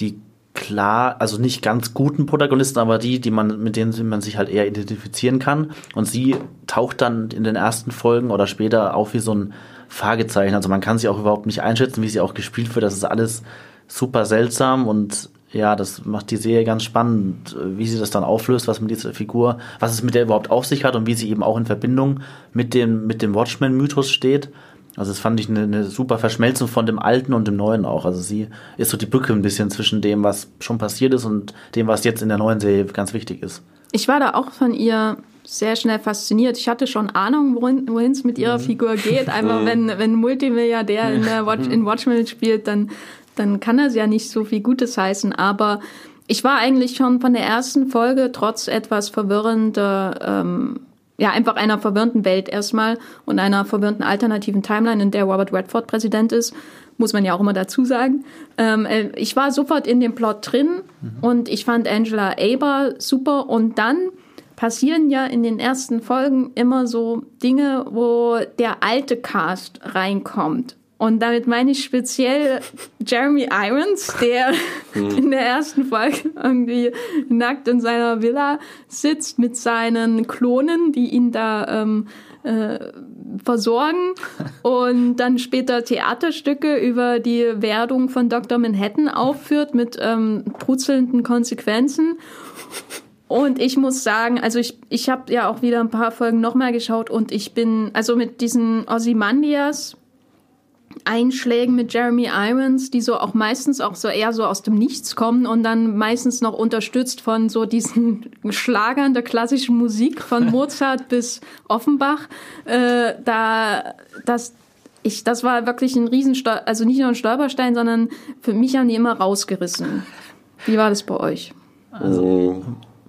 die klar, also nicht ganz guten Protagonisten, aber die, die man, mit denen man sich halt eher identifizieren kann. Und sie taucht dann in den ersten Folgen oder später auf wie so ein Fragezeichen. Also man kann sie auch überhaupt nicht einschätzen, wie sie auch gespielt wird. Das ist alles super seltsam und ja, das macht die Serie ganz spannend, wie sie das dann auflöst, was mit dieser Figur, was es mit der überhaupt auf sich hat und wie sie eben auch in Verbindung mit dem, mit dem Watchmen-Mythos steht. Also das fand ich eine, eine, super Verschmelzung von dem Alten und dem Neuen auch. Also sie ist so die Brücke ein bisschen zwischen dem, was schon passiert ist und dem, was jetzt in der neuen Serie ganz wichtig ist. Ich war da auch von ihr sehr schnell fasziniert. Ich hatte schon Ahnung, wohin es mit ihrer mhm. Figur geht. Einfach wenn, wenn ein Multimilliardär in, der Watch, in Watchmen spielt, dann, dann kann das ja nicht so viel Gutes heißen. Aber ich war eigentlich schon von der ersten Folge trotz etwas verwirrender ähm, ja, einfach einer verwirrten Welt erstmal und einer verwirrten alternativen Timeline, in der Robert Redford Präsident ist, muss man ja auch immer dazu sagen. Ähm, äh, ich war sofort in dem Plot drin mhm. und ich fand Angela Aber super und dann passieren ja in den ersten Folgen immer so Dinge, wo der alte Cast reinkommt. Und damit meine ich speziell Jeremy Irons, der hm. in der ersten Folge irgendwie nackt in seiner Villa sitzt mit seinen Klonen, die ihn da ähm, äh, versorgen und dann später Theaterstücke über die Werdung von Dr. Manhattan aufführt mit ähm, brutzelnden Konsequenzen. Und ich muss sagen, also ich, ich habe ja auch wieder ein paar Folgen nochmal geschaut und ich bin, also mit diesen Ozymandias, Einschlägen mit Jeremy Irons, die so auch meistens auch so eher so aus dem Nichts kommen und dann meistens noch unterstützt von so diesen Schlagern der klassischen Musik von Mozart bis Offenbach. Äh, da das ich, das war wirklich ein Riesenstol also nicht nur ein Stolperstein, sondern für mich haben die immer rausgerissen. Wie war das bei euch? Also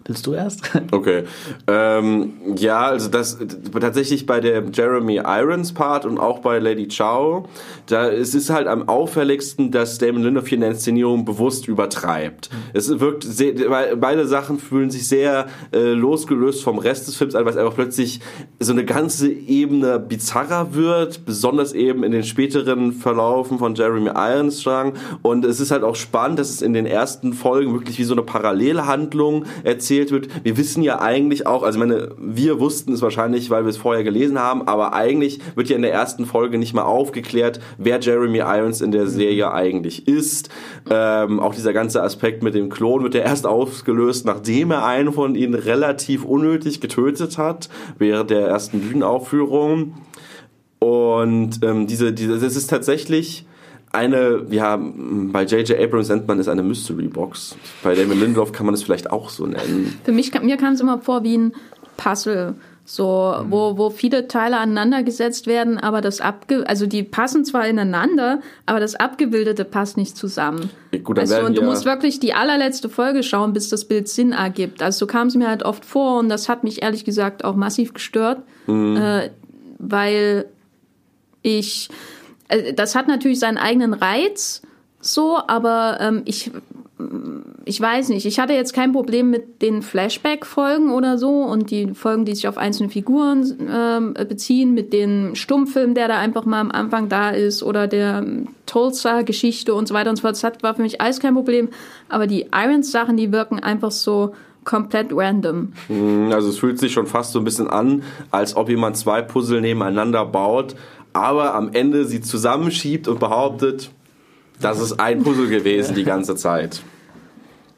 Willst du erst? Okay. Ähm, ja, also das tatsächlich bei der Jeremy Irons Part und auch bei Lady Chow, da es ist halt am auffälligsten, dass Damon Lindelof hier in der Inszenierung bewusst übertreibt. Mhm. Es wirkt sehr, beide Sachen fühlen sich sehr äh, losgelöst vom Rest des Films an, weil es einfach plötzlich so eine ganze Ebene bizarrer wird, besonders eben in den späteren Verlaufen von Jeremy Irons Strang. Und es ist halt auch spannend, dass es in den ersten Folgen wirklich wie so eine Parallelhandlung erzählt erzählt wird. Wir wissen ja eigentlich auch, also meine, wir wussten es wahrscheinlich, weil wir es vorher gelesen haben, aber eigentlich wird ja in der ersten Folge nicht mal aufgeklärt, wer Jeremy Irons in der Serie eigentlich ist. Ähm, auch dieser ganze Aspekt mit dem Klon wird ja erst ausgelöst, nachdem er einen von ihnen relativ unnötig getötet hat, während der ersten Bühnenaufführung. Und ähm, diese, diese, das ist tatsächlich eine, ja, bei J.J. Abrams nennt man es eine Mystery Box. Bei Damon Lindelof kann man es vielleicht auch so nennen. Für mich, mir kam es immer vor wie ein Puzzle. So, mhm. wo, wo viele Teile aneinandergesetzt werden, aber das abge, also die passen zwar ineinander, aber das Abgebildete passt nicht zusammen. Gut, also, und du musst wirklich die allerletzte Folge schauen, bis das Bild Sinn ergibt. Also so kam es mir halt oft vor und das hat mich ehrlich gesagt auch massiv gestört, mhm. äh, weil ich, das hat natürlich seinen eigenen Reiz, so, aber ähm, ich, ich weiß nicht, ich hatte jetzt kein Problem mit den Flashback-Folgen oder so und die Folgen, die sich auf einzelne Figuren ähm, beziehen, mit dem Stummfilm, der da einfach mal am Anfang da ist oder der Tulsa-Geschichte und so weiter und so fort. Das war für mich alles kein Problem, aber die Irons-Sachen, die wirken einfach so komplett random. Hm, also es fühlt sich schon fast so ein bisschen an, als ob jemand zwei Puzzle nebeneinander baut aber am Ende sie zusammenschiebt und behauptet, das ist ein Puzzle gewesen die ganze Zeit.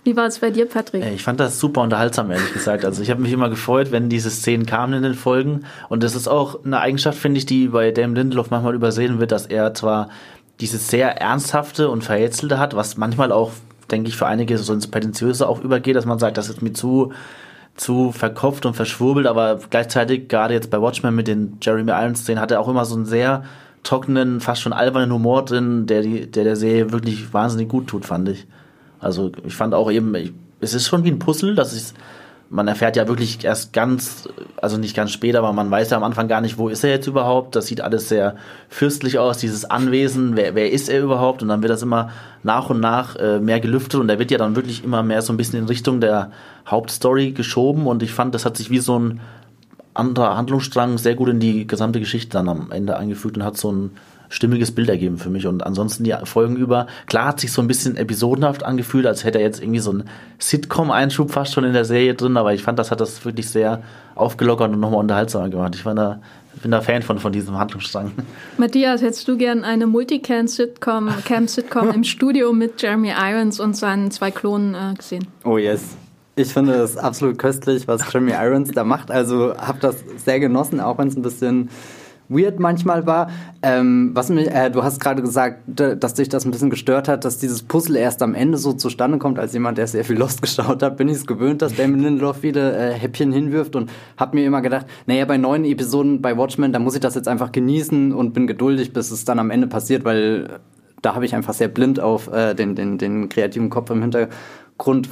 Wie war es bei dir, Patrick? Ich fand das super unterhaltsam, ehrlich gesagt. Also ich habe mich immer gefreut, wenn diese Szenen kamen in den Folgen. Und das ist auch eine Eigenschaft, finde ich, die bei Damon Lindelof manchmal übersehen wird, dass er zwar dieses sehr ernsthafte und verhätzelte hat, was manchmal auch, denke ich, für einige so ins Prätentiöse auch übergeht, dass man sagt, das ist mir zu zu verkopft und verschwurbelt, aber gleichzeitig, gerade jetzt bei Watchmen mit den Jeremy Irons-Szenen, hat er auch immer so einen sehr trockenen, fast schon albernen Humor drin, der, die, der der Serie wirklich wahnsinnig gut tut, fand ich. Also ich fand auch eben, ich, es ist schon wie ein Puzzle, dass ich man erfährt ja wirklich erst ganz, also nicht ganz spät, aber man weiß ja am Anfang gar nicht, wo ist er jetzt überhaupt. Das sieht alles sehr fürstlich aus, dieses Anwesen, wer, wer ist er überhaupt? Und dann wird das immer nach und nach äh, mehr gelüftet und er wird ja dann wirklich immer mehr so ein bisschen in Richtung der Hauptstory geschoben und ich fand, das hat sich wie so ein anderer Handlungsstrang sehr gut in die gesamte Geschichte dann am Ende eingefügt und hat so ein stimmiges Bild ergeben für mich. Und ansonsten die Folgen über, klar hat sich so ein bisschen episodenhaft angefühlt, als hätte er jetzt irgendwie so einen Sitcom-Einschub fast schon in der Serie drin, aber ich fand, das hat das wirklich sehr aufgelockert und nochmal unterhaltsamer gemacht. Ich war da, bin da Fan von, von diesem Handlungsstrang. Matthias, hättest du gern eine Multicam-Sitcom Cam -Sitcom im Studio mit Jeremy Irons und seinen zwei Klonen äh, gesehen? Oh yes. Ich finde es absolut köstlich, was Jeremy Irons da macht. Also habe das sehr genossen, auch wenn es ein bisschen weird manchmal war. Ähm, was mich, äh, du hast gerade gesagt, dass dich das ein bisschen gestört hat, dass dieses Puzzle erst am Ende so zustande kommt. Als jemand, der sehr viel Lost geschaut hat, bin ich es gewöhnt, dass Damon Lindelof viele äh, Häppchen hinwirft und habe mir immer gedacht, naja, bei neuen Episoden bei Watchmen, da muss ich das jetzt einfach genießen und bin geduldig, bis es dann am Ende passiert, weil da habe ich einfach sehr blind auf äh, den, den, den kreativen Kopf im Hintergrund Grund.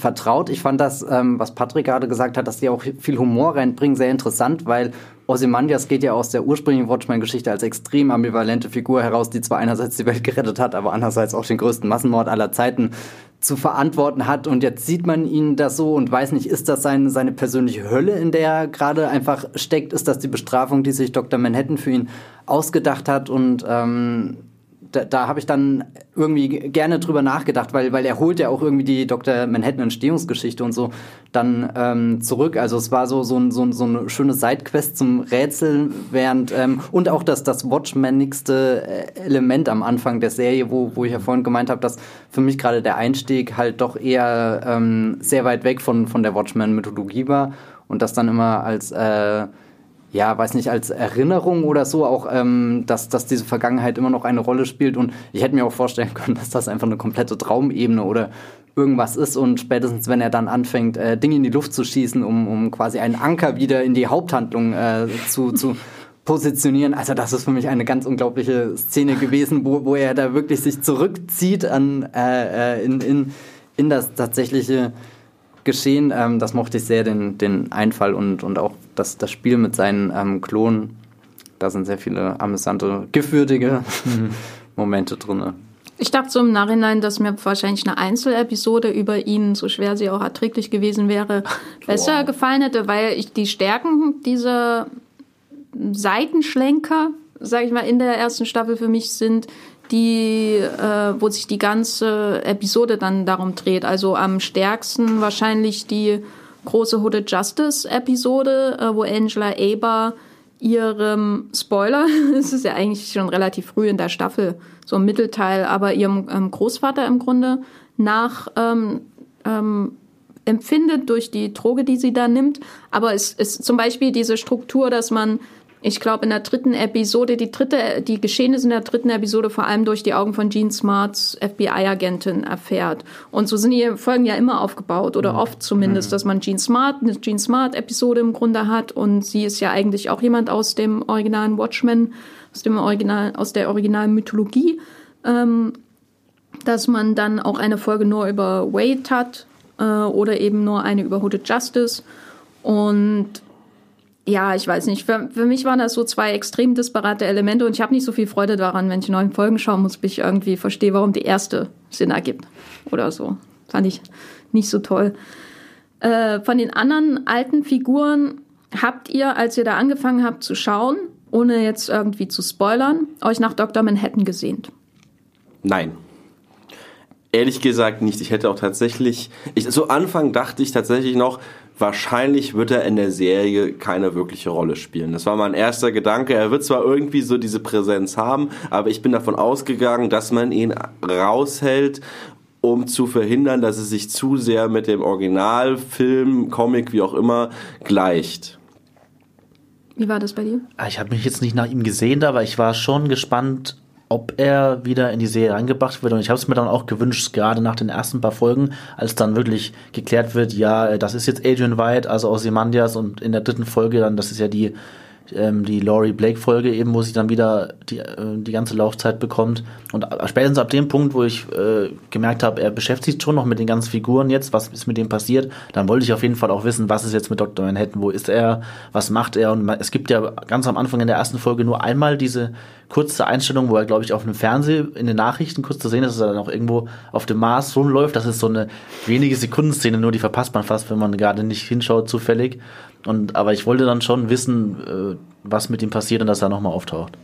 Ich fand das, ähm, was Patrick gerade gesagt hat, dass die auch viel Humor reinbringen, sehr interessant, weil Ozymandias geht ja aus der ursprünglichen Watchmen-Geschichte als extrem ambivalente Figur heraus, die zwar einerseits die Welt gerettet hat, aber andererseits auch den größten Massenmord aller Zeiten zu verantworten hat. Und jetzt sieht man ihn das so und weiß nicht, ist das seine, seine persönliche Hölle, in der er gerade einfach steckt? Ist das die Bestrafung, die sich Dr. Manhattan für ihn ausgedacht hat? Und ähm, da, da habe ich dann irgendwie gerne drüber nachgedacht, weil, weil er holt ja auch irgendwie die Dr. Manhattan Entstehungsgeschichte und so dann ähm, zurück. Also es war so, so, ein, so, so eine schöne Sidequest zum Rätseln, während ähm, und auch das, das Watchmanigste äh, Element am Anfang der Serie, wo, wo ich ja vorhin gemeint habe, dass für mich gerade der Einstieg halt doch eher ähm, sehr weit weg von, von der Watchman-Mythologie war und das dann immer als äh, ja, weiß nicht, als Erinnerung oder so, auch, ähm, dass, dass diese Vergangenheit immer noch eine Rolle spielt. Und ich hätte mir auch vorstellen können, dass das einfach eine komplette Traumebene oder irgendwas ist. Und spätestens, wenn er dann anfängt, äh, Dinge in die Luft zu schießen, um, um quasi einen Anker wieder in die Haupthandlung äh, zu, zu positionieren. Also das ist für mich eine ganz unglaubliche Szene gewesen, wo, wo er da wirklich sich zurückzieht an, äh, äh in, in, in das tatsächliche geschehen. Ähm, das mochte ich sehr, den, den Einfall und, und auch das, das Spiel mit seinen ähm, Klonen. Da sind sehr viele amüsante, geführige mhm. Momente drin. Ich dachte so im Nachhinein, dass mir wahrscheinlich eine Einzelepisode über ihn, so schwer sie auch erträglich gewesen wäre, besser wow. gefallen hätte, weil ich die Stärken dieser Seitenschlenker, sag ich mal, in der ersten Staffel für mich sind, die, äh, wo sich die ganze Episode dann darum dreht. Also am stärksten wahrscheinlich die große Hooded Justice Episode, äh, wo Angela Aber ihrem Spoiler, es ist ja eigentlich schon relativ früh in der Staffel, so im Mittelteil, aber ihrem ähm, Großvater im Grunde nach ähm, ähm, empfindet durch die Droge, die sie da nimmt. Aber es ist zum Beispiel diese Struktur, dass man ich glaube, in der dritten Episode, die dritte, die Geschehnisse in der dritten Episode vor allem durch die Augen von Gene Smarts FBI-Agentin erfährt. Und so sind die Folgen ja immer aufgebaut, oder mhm. oft zumindest, mhm. dass man Gene Smart, eine Gene Smart-Episode im Grunde hat. Und sie ist ja eigentlich auch jemand aus dem originalen Watchmen, aus dem Original, aus der originalen Mythologie. Ähm, dass man dann auch eine Folge nur über Wade hat äh, oder eben nur eine über Hooded Justice. Und ja, ich weiß nicht. Für, für mich waren das so zwei extrem disparate Elemente und ich habe nicht so viel Freude daran, wenn ich neuen Folgen schauen muss, bis ich irgendwie verstehe, warum die erste Sinn ergibt. Oder so. Fand ich nicht so toll. Äh, von den anderen alten Figuren habt ihr, als ihr da angefangen habt zu schauen, ohne jetzt irgendwie zu spoilern, euch nach Dr. Manhattan gesehnt? Nein. Ehrlich gesagt nicht. Ich hätte auch tatsächlich, ich, so Anfang dachte ich tatsächlich noch, wahrscheinlich wird er in der Serie keine wirkliche Rolle spielen. Das war mein erster Gedanke. Er wird zwar irgendwie so diese Präsenz haben, aber ich bin davon ausgegangen, dass man ihn raushält um zu verhindern, dass es sich zu sehr mit dem Originalfilm, Comic, wie auch immer, gleicht. Wie war das bei dir? Ah, ich habe mich jetzt nicht nach ihm gesehen, aber ich war schon gespannt, ob er wieder in die Serie reingebracht wird. Und ich habe es mir dann auch gewünscht, gerade nach den ersten paar Folgen, als dann wirklich geklärt wird, ja, das ist jetzt Adrian White, also aus Simandias und in der dritten Folge dann, das ist ja die ähm, die Laurie Blake-Folge eben, wo sie dann wieder die, äh, die ganze Laufzeit bekommt. Und spätestens ab dem Punkt, wo ich äh, gemerkt habe, er beschäftigt schon noch mit den ganzen Figuren jetzt, was ist mit dem passiert, dann wollte ich auf jeden Fall auch wissen, was ist jetzt mit Dr. Manhattan, wo ist er, was macht er. Und man, es gibt ja ganz am Anfang in der ersten Folge nur einmal diese kurze Einstellung, wo er, glaube ich, auf einem Fernseher in den Nachrichten kurz zu sehen ist, dass er dann auch irgendwo auf dem Mars rumläuft. Das ist so eine wenige Sekundenszene, nur die verpasst man fast, wenn man gerade nicht hinschaut, zufällig. Und, aber ich wollte dann schon wissen, äh, was mit ihm passiert und dass er nochmal auftaucht.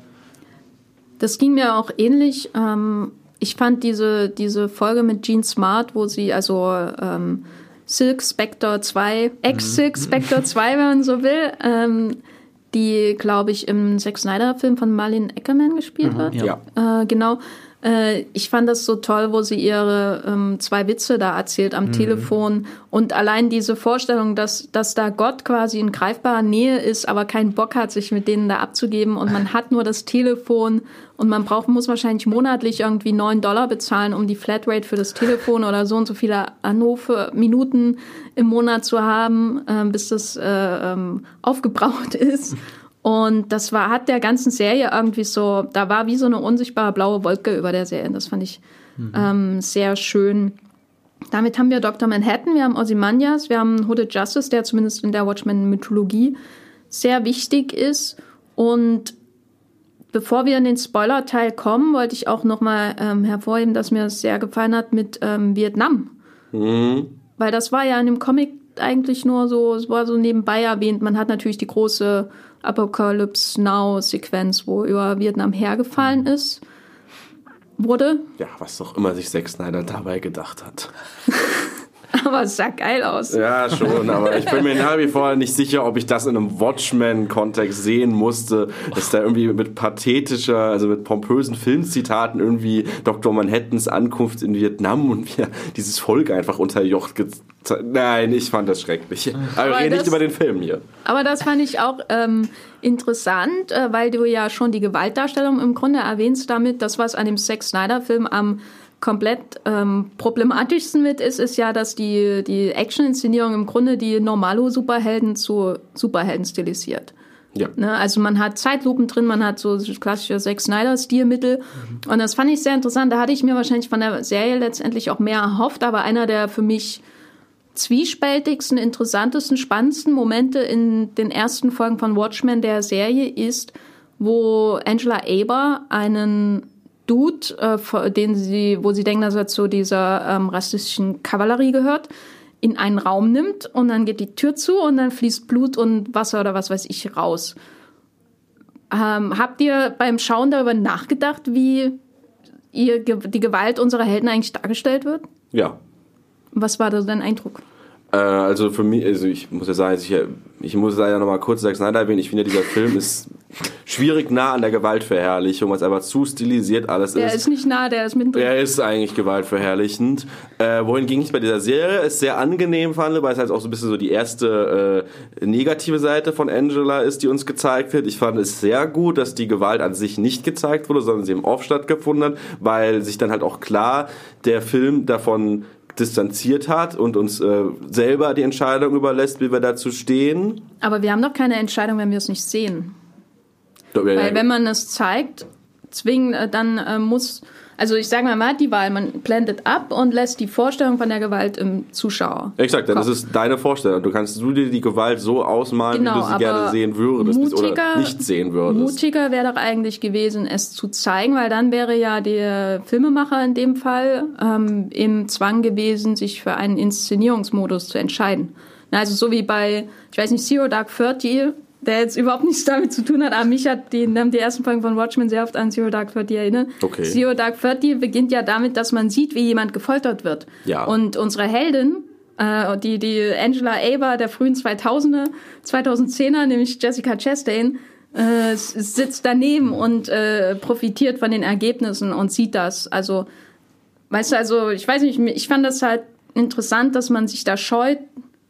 Das ging mir auch ähnlich. Ähm, ich fand diese, diese Folge mit Gene Smart, wo sie also ähm, Silk Spectre 2, Ex-Silk mhm. Spectre 2, wenn man so will, ähm, die, glaube ich, im Zack Snyder-Film von Marlene Eckermann gespielt mhm, hat. Ja. Äh, genau. Äh, ich fand das so toll, wo sie ihre ähm, zwei Witze da erzählt am mhm. Telefon. Und allein diese Vorstellung, dass, dass da Gott quasi in greifbarer Nähe ist, aber keinen Bock hat, sich mit denen da abzugeben. Und man hat nur das Telefon und man braucht, muss wahrscheinlich monatlich irgendwie neun Dollar bezahlen, um die Flatrate für das Telefon oder so und so viele Anrufe, Minuten im Monat zu haben, äh, bis das äh, ähm, aufgebraucht ist. Und das war, hat der ganzen Serie irgendwie so, da war wie so eine unsichtbare blaue Wolke über der Serie. Das fand ich mhm. ähm, sehr schön. Damit haben wir Dr. Manhattan, wir haben Ozymandias, wir haben Hooded Justice, der zumindest in der Watchmen-Mythologie sehr wichtig ist. Und bevor wir in den Spoiler-Teil kommen, wollte ich auch nochmal ähm, hervorheben, dass mir es sehr gefallen hat mit ähm, Vietnam. Mhm. Weil das war ja in dem Comic eigentlich nur so, es war so nebenbei erwähnt. Man hat natürlich die große Apocalypse Now-Sequenz, wo über Vietnam hergefallen ist, wurde. Ja, was doch immer sich Zack Snyder dabei gedacht hat. aber es sah geil aus. Ja, schon, aber ich bin mir nach wie vor nicht sicher, ob ich das in einem Watchmen-Kontext sehen musste, dass da irgendwie mit pathetischer, also mit pompösen Filmzitaten irgendwie Dr. Manhattans Ankunft in Vietnam und wie dieses Volk einfach unterjocht Nein, ich fand das schrecklich. Aber, aber rede nicht über den Film hier. Aber das fand ich auch ähm, interessant, äh, weil du ja schon die Gewaltdarstellung im Grunde erwähnst damit, das was an dem Sex Snyder-Film am komplett ähm, problematischsten mit ist, ist ja, dass die, die Action-Inszenierung im Grunde die Normalo-Superhelden zu Superhelden stilisiert. Ja. Ne, also man hat Zeitlupen drin, man hat so klassische Zack Snyder-Stilmittel. Mhm. Und das fand ich sehr interessant. Da hatte ich mir wahrscheinlich von der Serie letztendlich auch mehr erhofft, aber einer der für mich zwiespältigsten, interessantesten, spannendsten Momente in den ersten Folgen von Watchmen der Serie ist, wo Angela Aber einen Dude, äh, den sie, wo sie denken, dass er zu dieser ähm, rassistischen Kavallerie gehört, in einen Raum nimmt und dann geht die Tür zu und dann fließt Blut und Wasser oder was weiß ich raus. Ähm, habt ihr beim Schauen darüber nachgedacht, wie ihr, die Gewalt unserer Helden eigentlich dargestellt wird? Ja. Was war da dein Eindruck? Äh, also für mich, also ich muss ja sagen, ich, ich muss ja nochmal kurz Zack Snyder erwähnen, ich finde dieser Film ist schwierig nah an der Gewaltverherrlichung, was aber zu stilisiert alles der ist. Der ist nicht nah, der ist mittendrin. Der ist eigentlich gewaltverherrlichend. Äh, wohin ging ich bei dieser Serie? Es sehr angenehm fand, weil es halt auch so ein bisschen so die erste äh, negative Seite von Angela ist, die uns gezeigt wird. Ich fand es sehr gut, dass die Gewalt an sich nicht gezeigt wurde, sondern sie im Off stattgefunden hat, weil sich dann halt auch klar der Film davon distanziert hat und uns äh, selber die Entscheidung überlässt, wie wir dazu stehen. Aber wir haben doch keine Entscheidung, wenn wir es nicht sehen. Weil wenn man es zeigt, zwingen, äh, dann äh, muss, also ich sage mal, man hat die Wahl, man blendet ab und lässt die Vorstellung von der Gewalt im Zuschauer. Exakt, dann Kopf. ist deine Vorstellung. Du kannst du dir die Gewalt so ausmalen, genau, wie du sie gerne sehen würdest mutiger, oder nicht sehen würdest. Mutiger wäre doch eigentlich gewesen, es zu zeigen, weil dann wäre ja der Filmemacher in dem Fall ähm, im Zwang gewesen, sich für einen Inszenierungsmodus zu entscheiden. Also so wie bei, ich weiß nicht, Zero Dark Thirty, der jetzt überhaupt nichts damit zu tun hat, aber mich hat die, die ersten Folgen von Watchmen sehr oft an Zero Dark Thirty erinnert. Okay. Zero Dark Thirty beginnt ja damit, dass man sieht, wie jemand gefoltert wird. Ja. Und unsere Heldin, äh, die, die Angela Aber der frühen 2000er, 2010er, nämlich Jessica Chastain, äh, sitzt daneben und äh, profitiert von den Ergebnissen und sieht das. Also, weißt du, also ich weiß nicht, ich fand das halt interessant, dass man sich da scheut,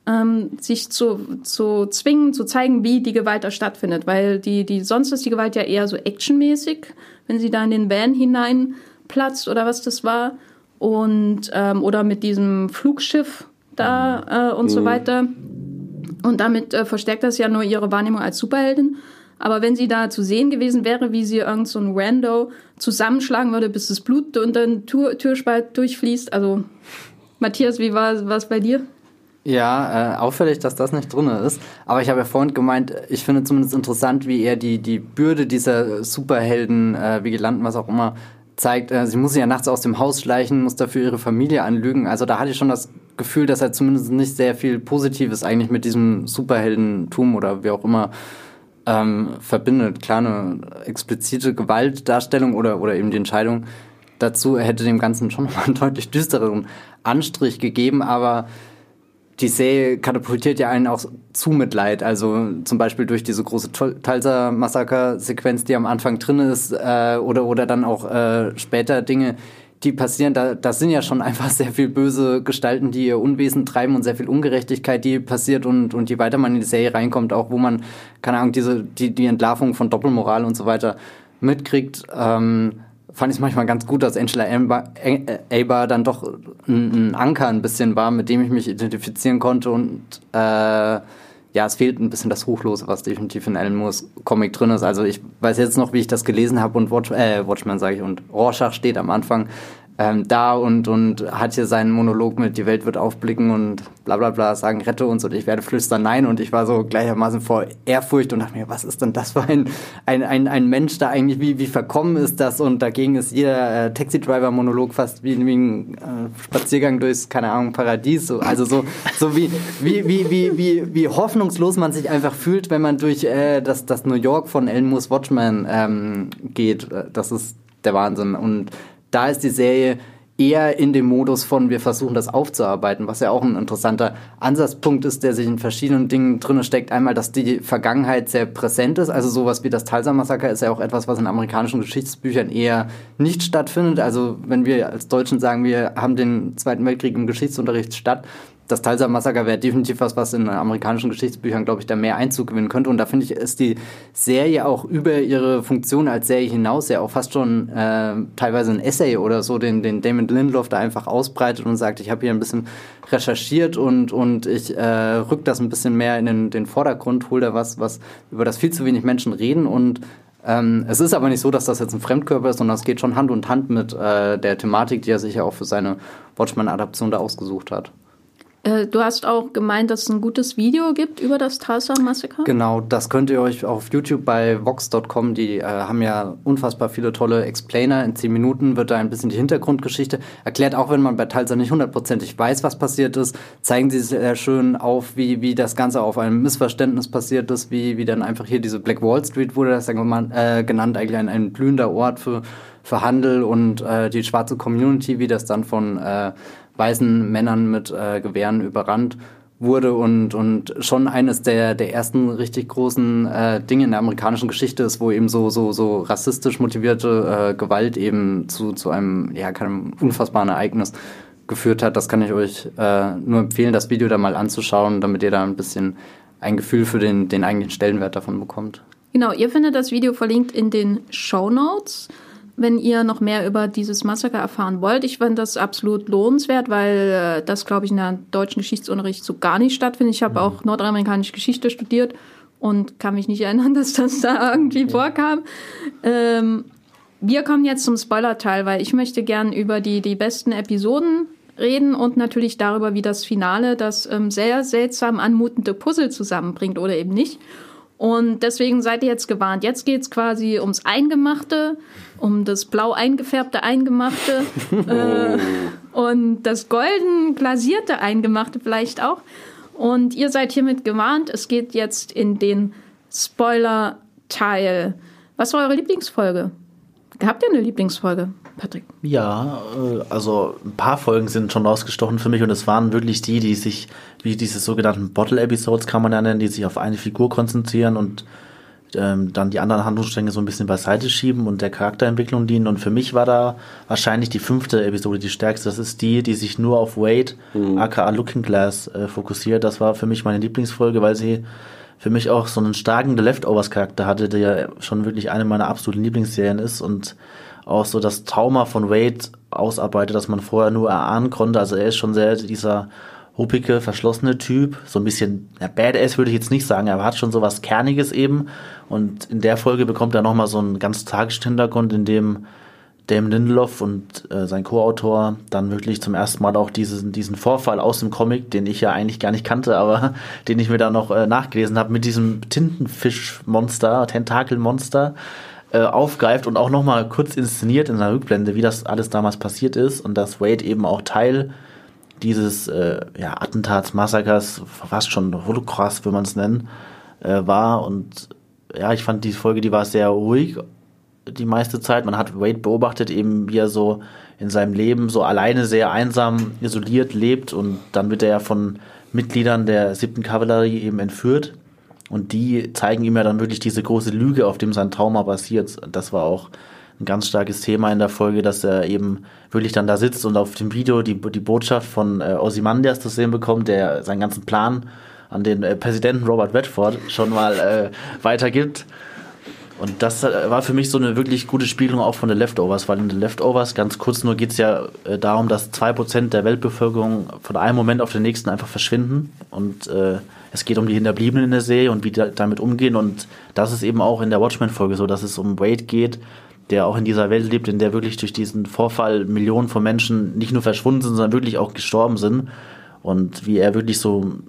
ähm, sich zu, zu zwingen, zu zeigen, wie die Gewalt da stattfindet. Weil die, die, sonst ist die Gewalt ja eher so actionmäßig, wenn sie da in den Van hinein platzt oder was das war. Und, ähm, oder mit diesem Flugschiff da äh, und mhm. so weiter. Und damit äh, verstärkt das ja nur ihre Wahrnehmung als Superheldin. Aber wenn sie da zu sehen gewesen wäre, wie sie irgend so ein Rando zusammenschlagen würde, bis das Blut unter den Tür Türspalt durchfließt. Also, Matthias, wie war es bei dir? Ja, äh, auffällig, dass das nicht drin ist. Aber ich habe ja vorhin gemeint, ich finde zumindest interessant, wie er die, die Bürde dieser Superhelden, äh, Vigilanten, was auch immer, zeigt. Äh, sie muss ja nachts aus dem Haus schleichen, muss dafür ihre Familie anlügen. Also da hatte ich schon das Gefühl, dass er zumindest nicht sehr viel Positives eigentlich mit diesem Superheldentum oder wie auch immer ähm, verbindet. Klar, eine explizite Gewaltdarstellung oder, oder eben die Entscheidung dazu hätte dem Ganzen schon mal einen deutlich düstereren Anstrich gegeben, aber die Serie katapultiert ja einen auch zu Mitleid. Also zum Beispiel durch diese große Tulsa-Massaker-Sequenz, die am Anfang drin ist, äh, oder, oder dann auch äh, später Dinge, die passieren. Da, das sind ja schon einfach sehr viel böse Gestalten, die ihr Unwesen treiben und sehr viel Ungerechtigkeit, die passiert. Und, und je weiter man in die Serie reinkommt, auch wo man, keine Ahnung, diese, die, die Entlarvung von Doppelmoral und so weiter mitkriegt, ähm, fand ich es manchmal ganz gut, dass Angela Aber dann doch ein, ein, Anker ein bisschen war, mit dem ich mich identifizieren konnte und äh, ja, es fehlt ein bisschen das Ruchlose, was definitiv in Alan Moores Comic drin ist. Also ich weiß jetzt noch, wie ich das gelesen habe und Watch, äh, Watchman sage ich und Rorschach steht am Anfang ähm, da und, und hat hier seinen Monolog mit die Welt wird aufblicken und bla bla bla sagen, rette uns und ich werde flüstern nein. Und ich war so gleichermaßen vor Ehrfurcht und dachte mir, was ist denn das für ein, ein, ein, ein Mensch da eigentlich, wie, wie verkommen ist das? Und dagegen ist jeder äh, Taxi-Driver-Monolog fast wie, wie ein äh, Spaziergang durchs, keine Ahnung, Paradies, so, also so, so wie, wie, wie, wie, wie, wie hoffnungslos man sich einfach fühlt, wenn man durch äh, das, das New York von Elmo Watchman ähm, geht, das ist der Wahnsinn. Und da ist die Serie eher in dem Modus von, wir versuchen das aufzuarbeiten, was ja auch ein interessanter Ansatzpunkt ist, der sich in verschiedenen Dingen drin steckt. Einmal, dass die Vergangenheit sehr präsent ist, also sowas wie das Tulsa-Massaker ist ja auch etwas, was in amerikanischen Geschichtsbüchern eher nicht stattfindet. Also wenn wir als Deutschen sagen, wir haben den Zweiten Weltkrieg im Geschichtsunterricht statt, das Tulsa-Massaker wäre definitiv was, was in amerikanischen Geschichtsbüchern, glaube ich, da mehr Einzug gewinnen könnte. Und da finde ich, ist die Serie auch über ihre Funktion als Serie hinaus ja auch fast schon äh, teilweise ein Essay oder so, den, den Damon Lindelof da einfach ausbreitet und sagt, ich habe hier ein bisschen recherchiert und, und ich äh, rück das ein bisschen mehr in den, den Vordergrund, hol da was, was über das viel zu wenig Menschen reden und ähm, es ist aber nicht so, dass das jetzt ein Fremdkörper ist, sondern es geht schon Hand und Hand mit äh, der Thematik, die er sich ja auch für seine Watchmen-Adaption da ausgesucht hat. Äh, du hast auch gemeint, dass es ein gutes Video gibt über das Tulsa-Massaker? Genau, das könnt ihr euch auf YouTube bei vox.com, die äh, haben ja unfassbar viele tolle Explainer. In zehn Minuten wird da ein bisschen die Hintergrundgeschichte erklärt, auch wenn man bei Tulsa nicht hundertprozentig weiß, was passiert ist, zeigen sie sehr schön auf, wie, wie das Ganze auf einem Missverständnis passiert ist, wie, wie dann einfach hier diese Black Wall Street wurde das dann äh, genannt, eigentlich ein, ein blühender Ort für, für Handel und äh, die schwarze Community, wie das dann von äh, weißen Männern mit äh, Gewehren überrannt wurde und, und schon eines der, der ersten richtig großen äh, Dinge in der amerikanischen Geschichte ist, wo eben so, so, so rassistisch motivierte äh, Gewalt eben zu, zu einem, ja, keinem unfassbaren Ereignis geführt hat. Das kann ich euch äh, nur empfehlen, das Video da mal anzuschauen, damit ihr da ein bisschen ein Gefühl für den, den eigentlichen Stellenwert davon bekommt. Genau, ihr findet das Video verlinkt in den Show Notes wenn ihr noch mehr über dieses Massaker erfahren wollt. Ich fand das absolut lohnenswert, weil äh, das, glaube ich, in der deutschen Geschichtsunterricht so gar nicht stattfindet. Ich habe mhm. auch nordamerikanische Geschichte studiert und kann mich nicht erinnern, dass das da irgendwie vorkam. Ähm, wir kommen jetzt zum Spoiler-Teil, weil ich möchte gern über die, die besten Episoden reden und natürlich darüber, wie das Finale das ähm, sehr seltsam anmutende Puzzle zusammenbringt oder eben nicht. Und deswegen seid ihr jetzt gewarnt. Jetzt geht es quasi ums Eingemachte, um das blau eingefärbte Eingemachte äh, und das golden glasierte Eingemachte vielleicht auch. Und ihr seid hiermit gewarnt. Es geht jetzt in den Spoiler-Teil. Was war eure Lieblingsfolge? Habt ihr eine Lieblingsfolge? Patrick? Ja, äh, also ein paar Folgen sind schon rausgestochen für mich und es waren wirklich die, die sich, wie diese sogenannten Bottle-Episodes kann man ja nennen, die sich auf eine Figur konzentrieren und ähm, dann die anderen Handlungsstränge so ein bisschen beiseite schieben und der Charakterentwicklung dienen. Und für mich war da wahrscheinlich die fünfte Episode die stärkste. Das ist die, die sich nur auf Wade, mhm. aka Looking Glass, äh, fokussiert. Das war für mich meine Lieblingsfolge, weil sie für mich auch so einen starken The Leftovers-Charakter hatte, der ja schon wirklich eine meiner absoluten Lieblingsserien ist und auch so das Trauma von Wade ausarbeitet, das man vorher nur erahnen konnte. Also er ist schon sehr dieser huppige, verschlossene Typ. So ein bisschen, ja, Badass würde ich jetzt nicht sagen, aber hat schon so was Kerniges eben. Und in der Folge bekommt er nochmal so einen ganz tragischen Hintergrund, in dem Damon Lindelof und äh, sein Co-Autor dann wirklich zum ersten Mal auch diesen, diesen Vorfall aus dem Comic, den ich ja eigentlich gar nicht kannte, aber den ich mir da noch äh, nachgelesen habe, mit diesem Tintenfischmonster, Tentakelmonster, äh, aufgreift und auch nochmal kurz inszeniert in seiner Rückblende, wie das alles damals passiert ist und dass Wade eben auch Teil dieses äh, ja, Attentats, Massakers, fast schon Holocaust, würde man es nennen, äh, war. Und ja, ich fand die Folge, die war sehr ruhig die meiste Zeit. Man hat Wade beobachtet, eben wie er so in seinem Leben so alleine sehr einsam, isoliert lebt und dann wird er ja von Mitgliedern der siebten Kavallerie eben entführt und die zeigen ihm ja dann wirklich diese große Lüge, auf dem sein Trauma basiert. Das war auch ein ganz starkes Thema in der Folge, dass er eben wirklich dann da sitzt und auf dem Video die, die Botschaft von äh, Ozymandias zu sehen bekommt, der seinen ganzen Plan an den äh, Präsidenten Robert Redford schon mal äh, weitergibt. Und das äh, war für mich so eine wirklich gute Spiegelung auch von The Leftovers, weil in The Leftovers, ganz kurz nur, geht es ja äh, darum, dass zwei Prozent der Weltbevölkerung von einem Moment auf den nächsten einfach verschwinden. Und äh, es geht um die Hinterbliebenen in der Serie und wie die damit umgehen. Und das ist eben auch in der Watchmen-Folge so, dass es um Wade geht, der auch in dieser Welt lebt, in der wirklich durch diesen Vorfall Millionen von Menschen nicht nur verschwunden sind, sondern wirklich auch gestorben sind. Und wie er wirklich so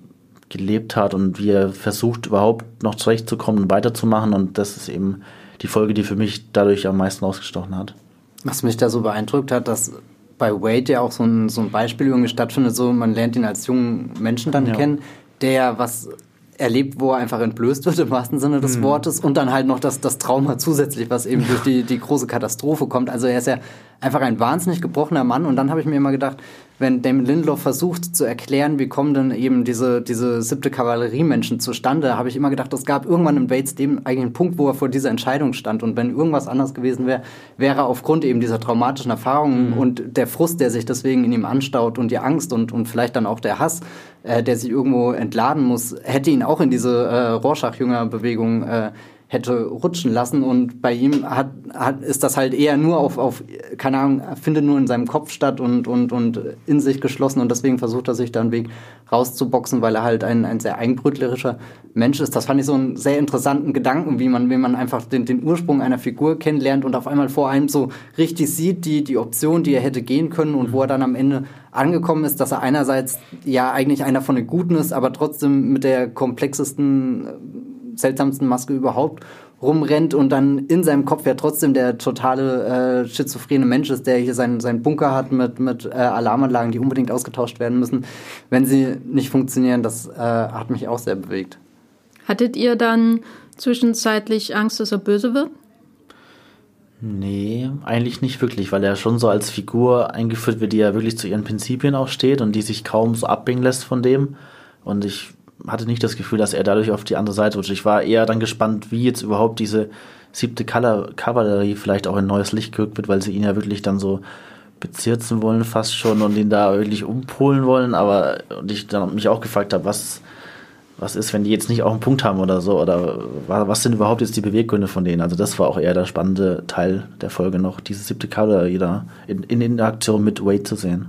gelebt hat und wie er versucht, überhaupt noch zurechtzukommen und weiterzumachen. Und das ist eben die Folge, die für mich dadurch am meisten ausgestochen hat. Was mich da so beeindruckt hat, dass bei Wade ja auch so ein, so ein Beispiel irgendwie stattfindet, so man lernt ihn als jungen Menschen dann ja. kennen, der was erlebt, wo er einfach entblößt wird im wahrsten Sinne des mhm. Wortes und dann halt noch das, das Trauma zusätzlich, was eben durch die, die große Katastrophe kommt. Also er ist ja einfach ein wahnsinnig gebrochener Mann und dann habe ich mir immer gedacht, wenn Damon Lindelof versucht zu erklären, wie kommen denn eben diese, diese siebte Kavalleriemenschen zustande, habe ich immer gedacht, es gab irgendwann im Bates dem eigenen Punkt, wo er vor dieser Entscheidung stand. Und wenn irgendwas anders gewesen wäre, wäre er aufgrund eben dieser traumatischen Erfahrungen mhm. und der Frust, der sich deswegen in ihm anstaut und die Angst und, und vielleicht dann auch der Hass, äh, der sich irgendwo entladen muss, hätte ihn auch in diese äh, Rorschach-Jünger-Bewegung äh, hätte rutschen lassen und bei ihm hat, hat ist das halt eher nur auf, auf keine Ahnung, findet nur in seinem Kopf statt und, und, und in sich geschlossen und deswegen versucht er sich da einen Weg rauszuboxen, weil er halt ein, ein sehr eigenbrötlerischer Mensch ist. Das fand ich so einen sehr interessanten Gedanken, wie man, wie man einfach den, den Ursprung einer Figur kennenlernt und auf einmal vor einem so richtig sieht, die, die Option, die er hätte gehen können und wo er dann am Ende angekommen ist, dass er einerseits ja eigentlich einer von den Guten ist, aber trotzdem mit der komplexesten seltsamsten Maske überhaupt rumrennt und dann in seinem Kopf ja trotzdem der totale äh, schizophrene Mensch ist, der hier seinen, seinen Bunker hat mit, mit äh, Alarmanlagen, die unbedingt ausgetauscht werden müssen, wenn sie nicht funktionieren. Das äh, hat mich auch sehr bewegt. Hattet ihr dann zwischenzeitlich Angst, dass er böse wird? Nee, eigentlich nicht wirklich, weil er schon so als Figur eingeführt wird, die ja wirklich zu ihren Prinzipien auch steht und die sich kaum so abbringen lässt von dem. Und ich hatte nicht das Gefühl, dass er dadurch auf die andere Seite rutscht. Ich war eher dann gespannt, wie jetzt überhaupt diese siebte Kavallerie vielleicht auch in neues Licht gerückt wird, weil sie ihn ja wirklich dann so bezirzen wollen fast schon und ihn da wirklich umpolen wollen. Aber und ich dann mich auch gefragt habe, was, was ist, wenn die jetzt nicht auch einen Punkt haben oder so? Oder was sind überhaupt jetzt die Beweggründe von denen? Also das war auch eher der spannende Teil der Folge noch, diese siebte Kavallerie da in, in Interaktion mit Wade zu sehen.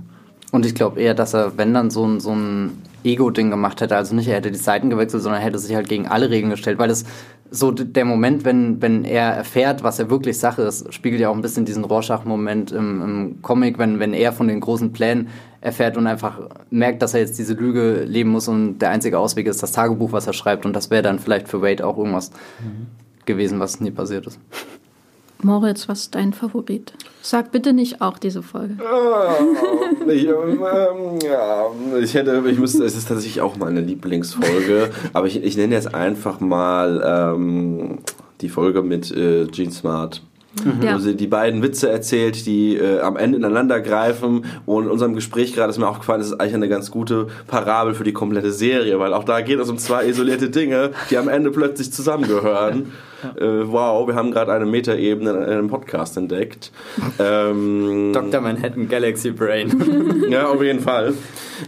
Und ich glaube eher, dass er, wenn dann so ein, so ein Ego-Ding gemacht hätte, also nicht er hätte die Seiten gewechselt, sondern er hätte sich halt gegen alle Regeln gestellt, weil es so der Moment, wenn, wenn er erfährt, was er wirklich Sache ist, spiegelt ja auch ein bisschen diesen Rorschach-Moment im, im Comic, wenn, wenn er von den großen Plänen erfährt und einfach merkt, dass er jetzt diese Lüge leben muss und der einzige Ausweg ist das Tagebuch, was er schreibt und das wäre dann vielleicht für Wade auch irgendwas mhm. gewesen, was nie passiert ist. Moritz, was ist dein Favorit? Sag bitte nicht auch diese Folge. Oh, ich, ähm, ja, ich hätte, ich müsste, es ist tatsächlich auch meine Lieblingsfolge, aber ich, ich nenne jetzt einfach mal ähm, die Folge mit äh, Gene Smart. Mhm. Ja. Wo sie die beiden Witze erzählt, die äh, am Ende ineinander greifen. Und in unserem Gespräch gerade ist mir aufgefallen, das ist eigentlich eine ganz gute Parabel für die komplette Serie, weil auch da geht es um zwei isolierte Dinge, die am Ende plötzlich zusammengehören. Äh, wow, wir haben gerade eine Metaebene in einem Podcast entdeckt. ähm, Dr. Manhattan Galaxy Brain. ja, auf jeden Fall.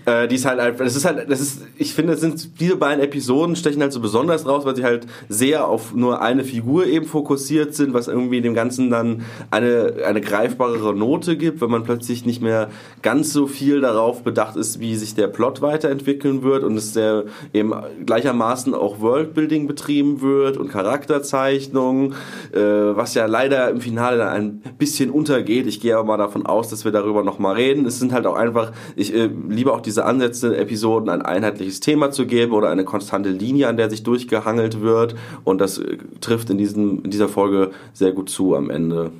Äh, die ist halt, das ist halt, das ist, ich finde, sind diese beiden Episoden stechen halt so besonders raus, weil sie halt sehr auf nur eine Figur eben fokussiert sind, was irgendwie dem Ganzen dann eine, eine greifbarere Note gibt, wenn man plötzlich nicht mehr ganz so viel darauf bedacht ist, wie sich der Plot weiterentwickeln wird und es der eben gleichermaßen auch Worldbuilding betrieben wird und Charakterzeichnung, äh, was ja leider im Finale dann ein bisschen untergeht. Ich gehe aber mal davon aus, dass wir darüber nochmal reden. Es sind halt auch einfach, ich äh, liebe auch auch diese Ansätze, Episoden ein einheitliches Thema zu geben oder eine konstante Linie, an der sich durchgehangelt wird. Und das äh, trifft in, diesem, in dieser Folge sehr gut zu am Ende.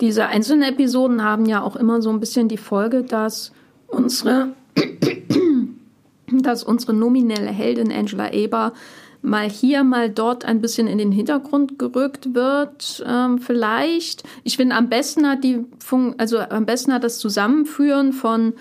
Diese einzelnen Episoden haben ja auch immer so ein bisschen die Folge, dass unsere, dass unsere nominelle Heldin Angela Eber mal hier, mal dort ein bisschen in den Hintergrund gerückt wird, ähm, vielleicht. Ich finde, am besten hat die Fun also am besten hat das Zusammenführen von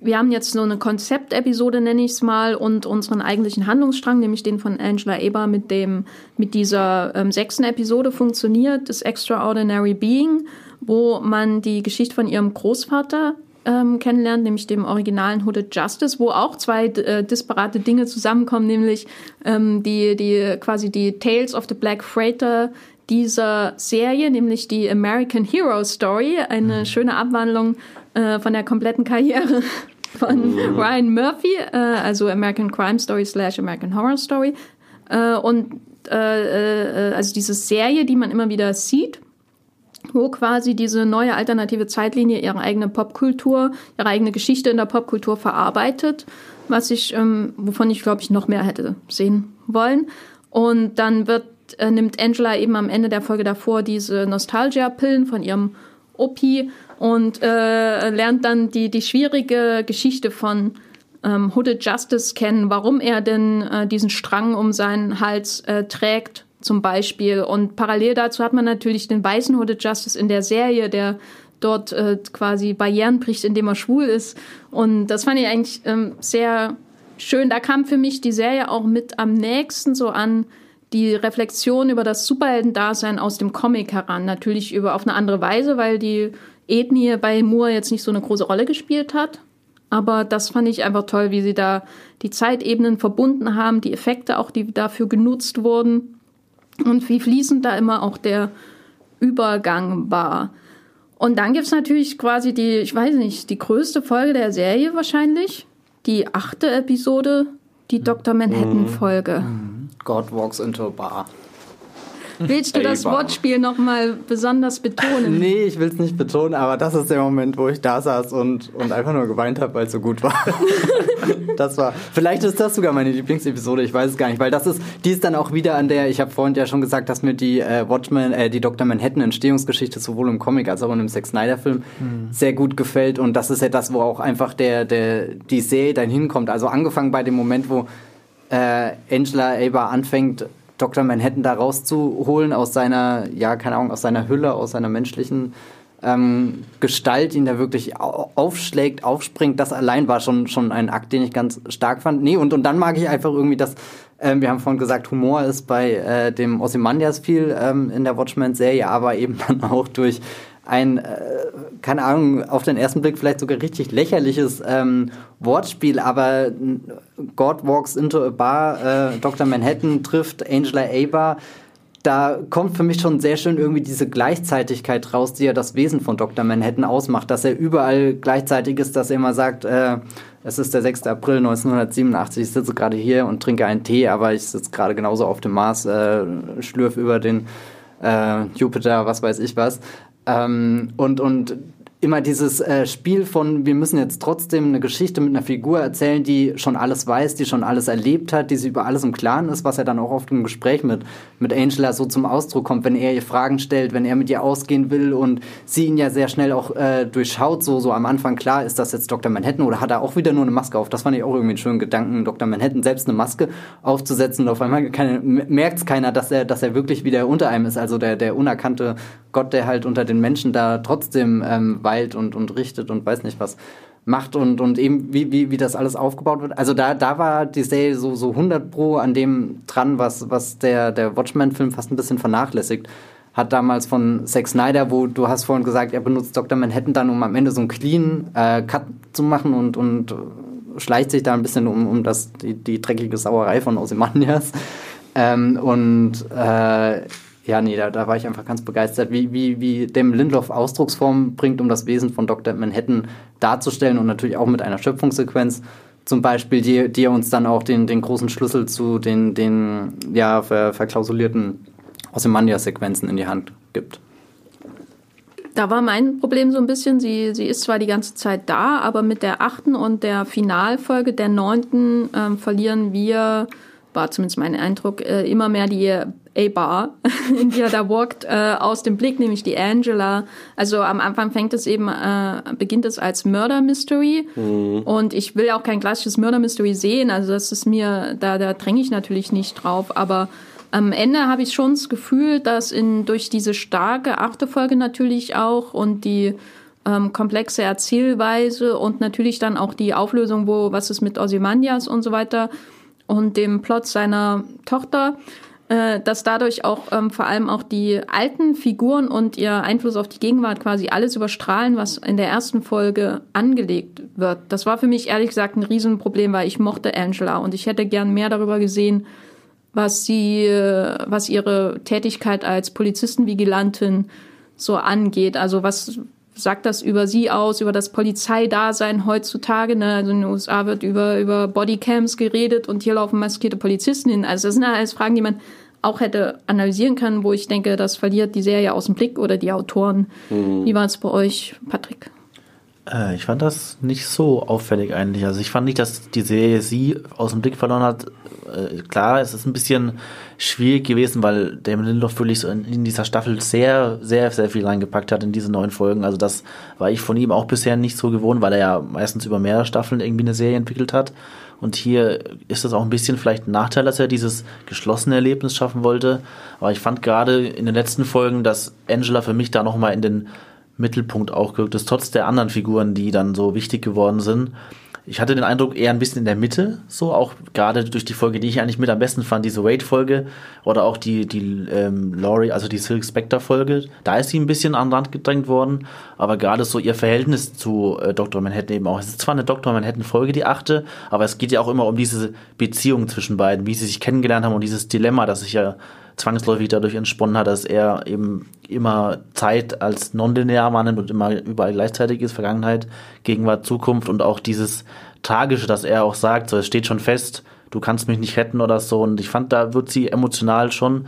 wir haben jetzt so eine Konzeptepisode, nenne ich es mal, und unseren eigentlichen Handlungsstrang, nämlich den von Angela Eber mit dem, mit dieser ähm, sechsten Episode funktioniert, das Extraordinary Being, wo man die Geschichte von ihrem Großvater ähm, kennenlernt, nämlich dem originalen Hooded Justice, wo auch zwei äh, disparate Dinge zusammenkommen, nämlich ähm, die, die quasi die Tales of the Black Freighter dieser Serie, nämlich die American Hero Story, eine mhm. schöne Abwandlung äh, von der kompletten Karriere von mhm. Ryan Murphy, äh, also American Crime Story slash American Horror Story. Äh, und äh, äh, also diese Serie, die man immer wieder sieht, wo quasi diese neue alternative Zeitlinie ihre eigene Popkultur, ihre eigene Geschichte in der Popkultur verarbeitet, was ich, ähm, wovon ich glaube ich noch mehr hätte sehen wollen. Und dann wird äh, nimmt Angela eben am Ende der Folge davor diese Nostalgia-Pillen von ihrem Opi und äh, lernt dann die, die schwierige Geschichte von ähm, Hooded Justice kennen, warum er denn äh, diesen Strang um seinen Hals äh, trägt, zum Beispiel. Und parallel dazu hat man natürlich den weißen Hooded Justice in der Serie, der dort äh, quasi Barrieren bricht, indem er schwul ist. Und das fand ich eigentlich ähm, sehr schön. Da kam für mich die Serie auch mit am nächsten so an die Reflexion über das Superheldendasein aus dem Comic heran. Natürlich über auf eine andere Weise, weil die Ethnie bei Moore jetzt nicht so eine große Rolle gespielt hat. Aber das fand ich einfach toll, wie sie da die Zeitebenen verbunden haben, die Effekte auch, die dafür genutzt wurden. Und wie fließend da immer auch der Übergang war. Und dann gibt es natürlich quasi die, ich weiß nicht, die größte Folge der Serie wahrscheinlich, die achte Episode, die Dr. Manhattan-Folge. God walks into a bar. Willst du das. Wortspiel nochmal besonders betonen? Nee, ich will es nicht betonen, aber das ist der Moment, wo ich da saß und, und einfach nur geweint habe, weil es so gut war. das war. Vielleicht ist das sogar meine Lieblingsepisode, ich weiß es gar nicht, weil das ist, die ist dann auch wieder an der, ich habe vorhin ja schon gesagt, dass mir die äh, Watchmen, äh, die Dr. Manhattan Entstehungsgeschichte sowohl im Comic als auch in dem Zack Snyder Film sehr gut gefällt und das ist ja das, wo auch einfach der, der, die Serie dann hinkommt. Also angefangen bei dem Moment, wo äh, Angela Abar anfängt, Dr. Manhattan da rauszuholen aus seiner, ja, keine Ahnung, aus seiner Hülle, aus seiner menschlichen ähm, Gestalt, ihn da wirklich au- aufschlägt, aufspringt, das allein war schon, schon ein Akt, den ich ganz stark fand. Nee, und, und dann mag ich einfach irgendwie das, ähm, wir haben vorhin gesagt, Humor ist bei äh, dem Ozymandias viel ähm, in der Watchmen-Serie, aber eben dann auch durch ein, äh, keine Ahnung, auf den ersten Blick vielleicht sogar richtig lächerliches ähm, Wortspiel, aber God walks into a bar, äh, Dr. Manhattan trifft Angela Abar. Da kommt für mich schon sehr schön irgendwie diese Gleichzeitigkeit raus, die ja das Wesen von Dr. Manhattan ausmacht, dass er überall gleichzeitig ist, dass er immer sagt, äh, es ist der 6. April 1987, ich sitze gerade hier und trinke einen Tee, aber ich sitze gerade genauso auf dem Mars, äh, schlürf über den äh, Jupiter, was weiß ich was. Ähm, und, und immer dieses äh, Spiel von, wir müssen jetzt trotzdem eine Geschichte mit einer Figur erzählen, die schon alles weiß, die schon alles erlebt hat, die sie über alles im Klaren ist, was er dann auch oft im Gespräch mit, mit Angela so zum Ausdruck kommt, wenn er ihr Fragen stellt, wenn er mit ihr ausgehen will und sie ihn ja sehr schnell auch äh, durchschaut, so, so am Anfang, klar, ist das jetzt Dr. Manhattan oder hat er auch wieder nur eine Maske auf? Das fand ich auch irgendwie einen schönen Gedanken, Dr. Manhattan selbst eine Maske aufzusetzen und auf einmal merkt es keiner, dass er, dass er wirklich wieder unter einem ist, also der, der unerkannte Gott, der halt unter den Menschen da trotzdem ähm, weilt und, und richtet und weiß nicht was macht und, und eben wie, wie, wie das alles aufgebaut wird. Also da, da war die Serie so, so 100 pro an dem dran, was, was der, der Watchmen-Film fast ein bisschen vernachlässigt hat damals von Zack Snyder, wo du hast vorhin gesagt, er benutzt Dr. Manhattan dann, um am Ende so einen clean äh, Cut zu machen und, und äh, schleicht sich da ein bisschen um, um das, die, die dreckige Sauerei von Ozymandias. Ähm, und äh, ja, nee, da, da war ich einfach ganz begeistert, wie, wie, wie dem Lindelof Ausdrucksform bringt, um das Wesen von Dr. Manhattan darzustellen und natürlich auch mit einer Schöpfungssequenz zum Beispiel, die, die uns dann auch den, den großen Schlüssel zu den, den ja, ver, verklausulierten Ozymandias-Sequenzen in die Hand gibt. Da war mein Problem so ein bisschen, sie, sie ist zwar die ganze Zeit da, aber mit der achten und der Finalfolge der neunten ähm, verlieren wir, war zumindest mein Eindruck, äh, immer mehr die A-Bar, in die er da walkt, äh, aus dem Blick, nämlich die Angela. Also am Anfang fängt es eben, äh, beginnt es als Murder Mystery. Und ich will auch kein klassisches Murder Mystery sehen, also das ist mir, da, da dränge ich natürlich nicht drauf, aber am Ende habe ich schon das Gefühl, dass in, durch diese starke achte Folge natürlich auch und die ähm, komplexe Erzählweise und natürlich dann auch die Auflösung, wo was ist mit Ozymandias und so weiter und dem Plot seiner Tochter, äh, dass dadurch auch ähm, vor allem auch die alten Figuren und ihr Einfluss auf die Gegenwart quasi alles überstrahlen, was in der ersten Folge angelegt wird. Das war für mich ehrlich gesagt ein Riesenproblem, weil ich mochte Angela und ich hätte gern mehr darüber gesehen, was sie, äh, was ihre Tätigkeit als Polizistenvigilantin so angeht. Also was sagt das über sie aus, über das Polizeidasein heutzutage? Ne? Also in den USA wird über, über Bodycams geredet und hier laufen maskierte Polizisten hin. Also das sind alles Fragen, die man auch hätte analysieren können, wo ich denke, das verliert die Serie aus dem Blick oder die Autoren. Wie war es bei euch, Patrick? Äh, ich fand das nicht so auffällig eigentlich. Also ich fand nicht, dass die Serie sie aus dem Blick verloren hat. Äh, klar, es ist ein bisschen schwierig gewesen, weil Damon Lindelof wirklich so in, in dieser Staffel sehr, sehr, sehr viel reingepackt hat in diese neuen Folgen. Also das war ich von ihm auch bisher nicht so gewohnt, weil er ja meistens über mehrere Staffeln irgendwie eine Serie entwickelt hat. Und hier ist das auch ein bisschen vielleicht ein Nachteil, dass er dieses geschlossene Erlebnis schaffen wollte. Aber ich fand gerade in den letzten Folgen, dass Angela für mich da nochmal in den Mittelpunkt auch gerückt ist, trotz der anderen Figuren, die dann so wichtig geworden sind. Ich hatte den Eindruck, eher ein bisschen in der Mitte, so auch gerade durch die Folge, die ich eigentlich mit am besten fand, diese Wade-Folge oder auch die, die ähm, Laurie, also die Silk Spectre-Folge, da ist sie ein bisschen an den Rand gedrängt worden, aber gerade so ihr Verhältnis zu äh, Dr. Manhattan eben auch. Es ist zwar eine Dr. Manhattan-Folge, die achte, aber es geht ja auch immer um diese Beziehung zwischen beiden, wie sie sich kennengelernt haben und dieses Dilemma, das sich ja zwangsläufig dadurch entsponnen hat, dass er eben immer Zeit als nonlinear wahrnimmt und immer überall gleichzeitig ist, Vergangenheit, Gegenwart, Zukunft und auch dieses Tragische, dass er auch sagt, so es steht schon fest, du kannst mich nicht retten oder so. Und ich fand, da wird sie emotional schon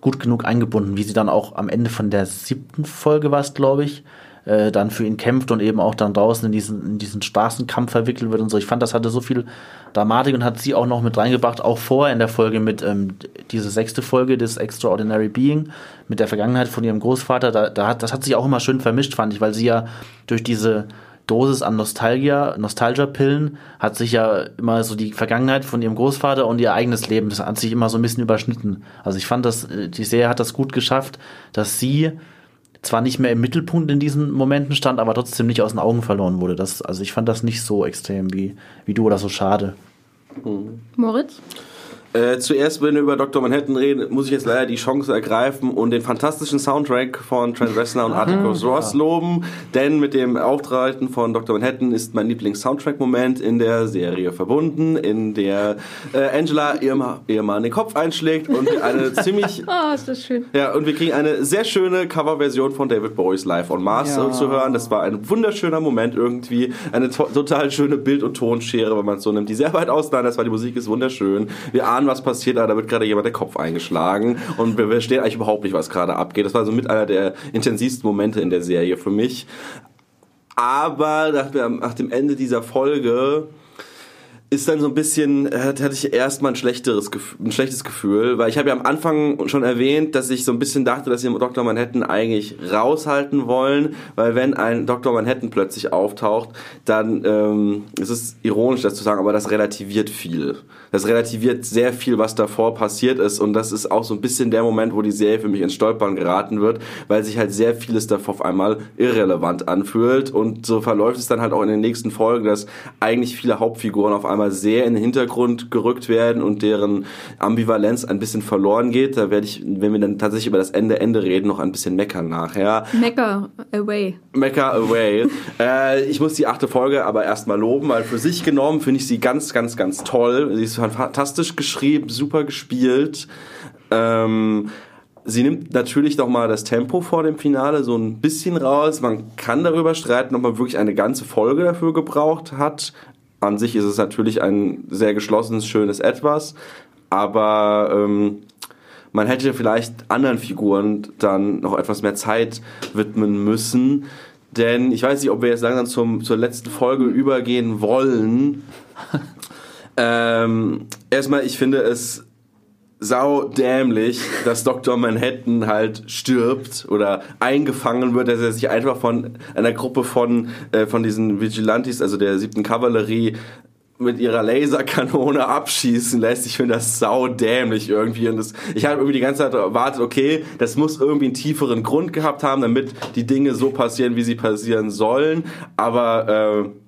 gut genug eingebunden, wie sie dann auch am Ende von der siebten Folge war glaube ich, äh, dann für ihn kämpft und eben auch dann draußen in diesen, in diesen Straßenkampf verwickelt wird und so. Ich fand, das hatte so viel Dramatik und hat sie auch noch mit reingebracht, auch vorher in der Folge mit ähm, diese sechste Folge des Extraordinary Being mit der Vergangenheit von ihrem Großvater. Da, da hat, das hat sich auch immer schön vermischt, fand ich, weil sie ja durch diese Dosis an Nostalgia, Nostalgia-Pillen hat sich ja immer so die Vergangenheit von ihrem Großvater und ihr eigenes Leben, das hat sich immer so ein bisschen überschnitten. Also ich fand das, äh, die Serie hat das gut geschafft, dass sie zwar nicht mehr im Mittelpunkt in diesen Momenten stand, aber trotzdem nicht aus den Augen verloren wurde. Das, also ich fand das nicht so extrem wie, wie du oder so schade. Moritz? Äh, zuerst, wenn wir über Dr. Manhattan reden, muss ich jetzt leider die Chance ergreifen und den fantastischen Soundtrack von Trent Reznor und Atticus Ross loben, denn mit dem Auftreten von Dr. Manhattan ist mein Lieblings-Soundtrack-Moment in der Serie verbunden, in der äh, Angela ihrem Ehemann den Kopf einschlägt und wir eine ziemlich... Oh, ist das schön. Ja, und wir kriegen eine sehr schöne Coverversion von David Bowies Live on Mars Ja. zu hören. Das war ein wunderschöner Moment irgendwie, eine to total schöne Bild- und Tonschere, wenn man es so nimmt, die sehr weit auseinander ist, weil die Musik ist wunderschön. Wir ahnen, was passiert, aber da wird gerade jemand der Kopf eingeschlagen und wir verstehen eigentlich überhaupt nicht, was gerade abgeht. Das war so mit einer der intensivsten Momente in der Serie für mich. Aber nach dem Ende dieser Folge ist dann so ein bisschen, hatte ich erstmal ein schlechteres, ein schlechtes Gefühl, weil ich habe ja am Anfang schon erwähnt, dass ich so ein bisschen dachte, dass sie Dr. Manhattan eigentlich raushalten wollen, weil wenn ein Dr. Manhattan plötzlich auftaucht, dann ähm, es ist ironisch, das zu sagen, aber das relativiert viel. Das relativiert sehr viel, was davor passiert ist und das ist auch so ein bisschen der Moment, wo die Serie für mich ins Stolpern geraten wird, weil sich halt sehr vieles davor auf einmal irrelevant anfühlt und so verläuft es dann halt auch in den nächsten Folgen, dass eigentlich viele Hauptfiguren auf einmal sehr in den Hintergrund gerückt werden und deren Ambivalenz ein bisschen verloren geht. Da werde ich, wenn wir dann tatsächlich über das Ende Ende reden, noch ein bisschen meckern nachher. Mecker away. Mecha Away. äh, ich muss die achte Folge aber erstmal loben, weil für sich genommen finde ich sie ganz, ganz, ganz toll. Sie ist fantastisch geschrieben, super gespielt. Ähm, sie nimmt natürlich noch mal das Tempo vor dem Finale so ein bisschen raus. Man kann darüber streiten, ob man wirklich eine ganze Folge dafür gebraucht hat. An sich ist es natürlich ein sehr geschlossenes, schönes Etwas, aber ähm, man hätte vielleicht anderen Figuren dann noch etwas mehr Zeit widmen müssen. Denn ich weiß nicht, ob wir jetzt langsam zum, zur letzten Folge übergehen wollen. ähm, erstmal, ich finde es sau dämlich, dass Dr. Manhattan halt stirbt oder eingefangen wird, dass er sich einfach von einer Gruppe von, äh, von diesen Vigilantes, also der siebten Kavallerie, mit ihrer Laserkanone abschießen lässt. Ich finde das sau dämlich irgendwie. Und das, ich habe irgendwie die ganze Zeit erwartet, okay, das muss irgendwie einen tieferen Grund gehabt haben, damit die Dinge so passieren, wie sie passieren sollen. Aber äh,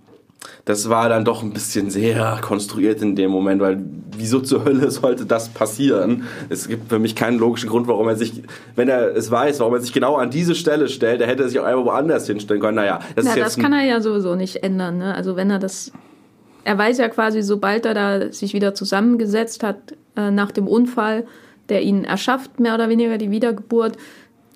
das war dann doch ein bisschen sehr konstruiert in dem Moment, weil wieso zur Hölle sollte das passieren? Es gibt für mich keinen logischen Grund, warum er sich, wenn er es weiß, warum er sich genau an diese Stelle stellt, er hätte sich auch einfach woanders hinstellen können. Naja, das Na, das kann er ja sowieso nicht ändern. Ne? Also wenn er das, er weiß ja quasi, sobald er da sich wieder zusammengesetzt hat äh, nach dem Unfall, der ihn erschafft, mehr oder weniger die Wiedergeburt,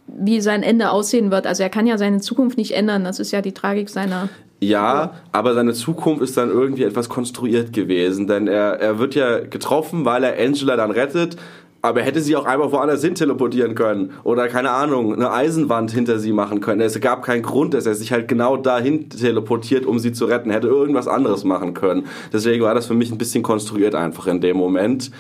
wie sein Ende aussehen wird. Also er kann ja seine Zukunft nicht ändern. Das ist ja die Tragik seiner. Ja, aber seine Zukunft ist dann irgendwie etwas konstruiert gewesen, denn er, er wird ja getroffen, weil er Angela dann rettet, aber er hätte sie auch einfach woanders hin teleportieren können oder keine Ahnung, eine Eisenwand hinter sie machen können. Es gab keinen Grund, dass er sich halt genau dahin teleportiert, um sie zu retten. Er hätte irgendwas anderes machen können. Deswegen war das für mich ein bisschen konstruiert einfach in dem Moment.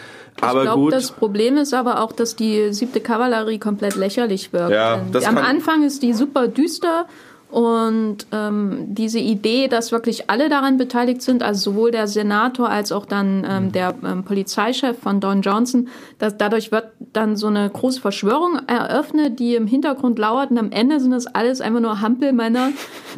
Aber ich glaube, gut. das Problem ist aber auch, dass die siebte Kavallerie komplett lächerlich wirkt. Ja, das Am Anfang ist die super düster und ähm, diese Idee, dass wirklich alle daran beteiligt sind, also sowohl der Senator als auch dann ähm, der ähm, Polizeichef von Don Johnson, dass dadurch wird dann so eine große Verschwörung eröffnet, die im Hintergrund lauert und am Ende sind das alles einfach nur Hampelmänner,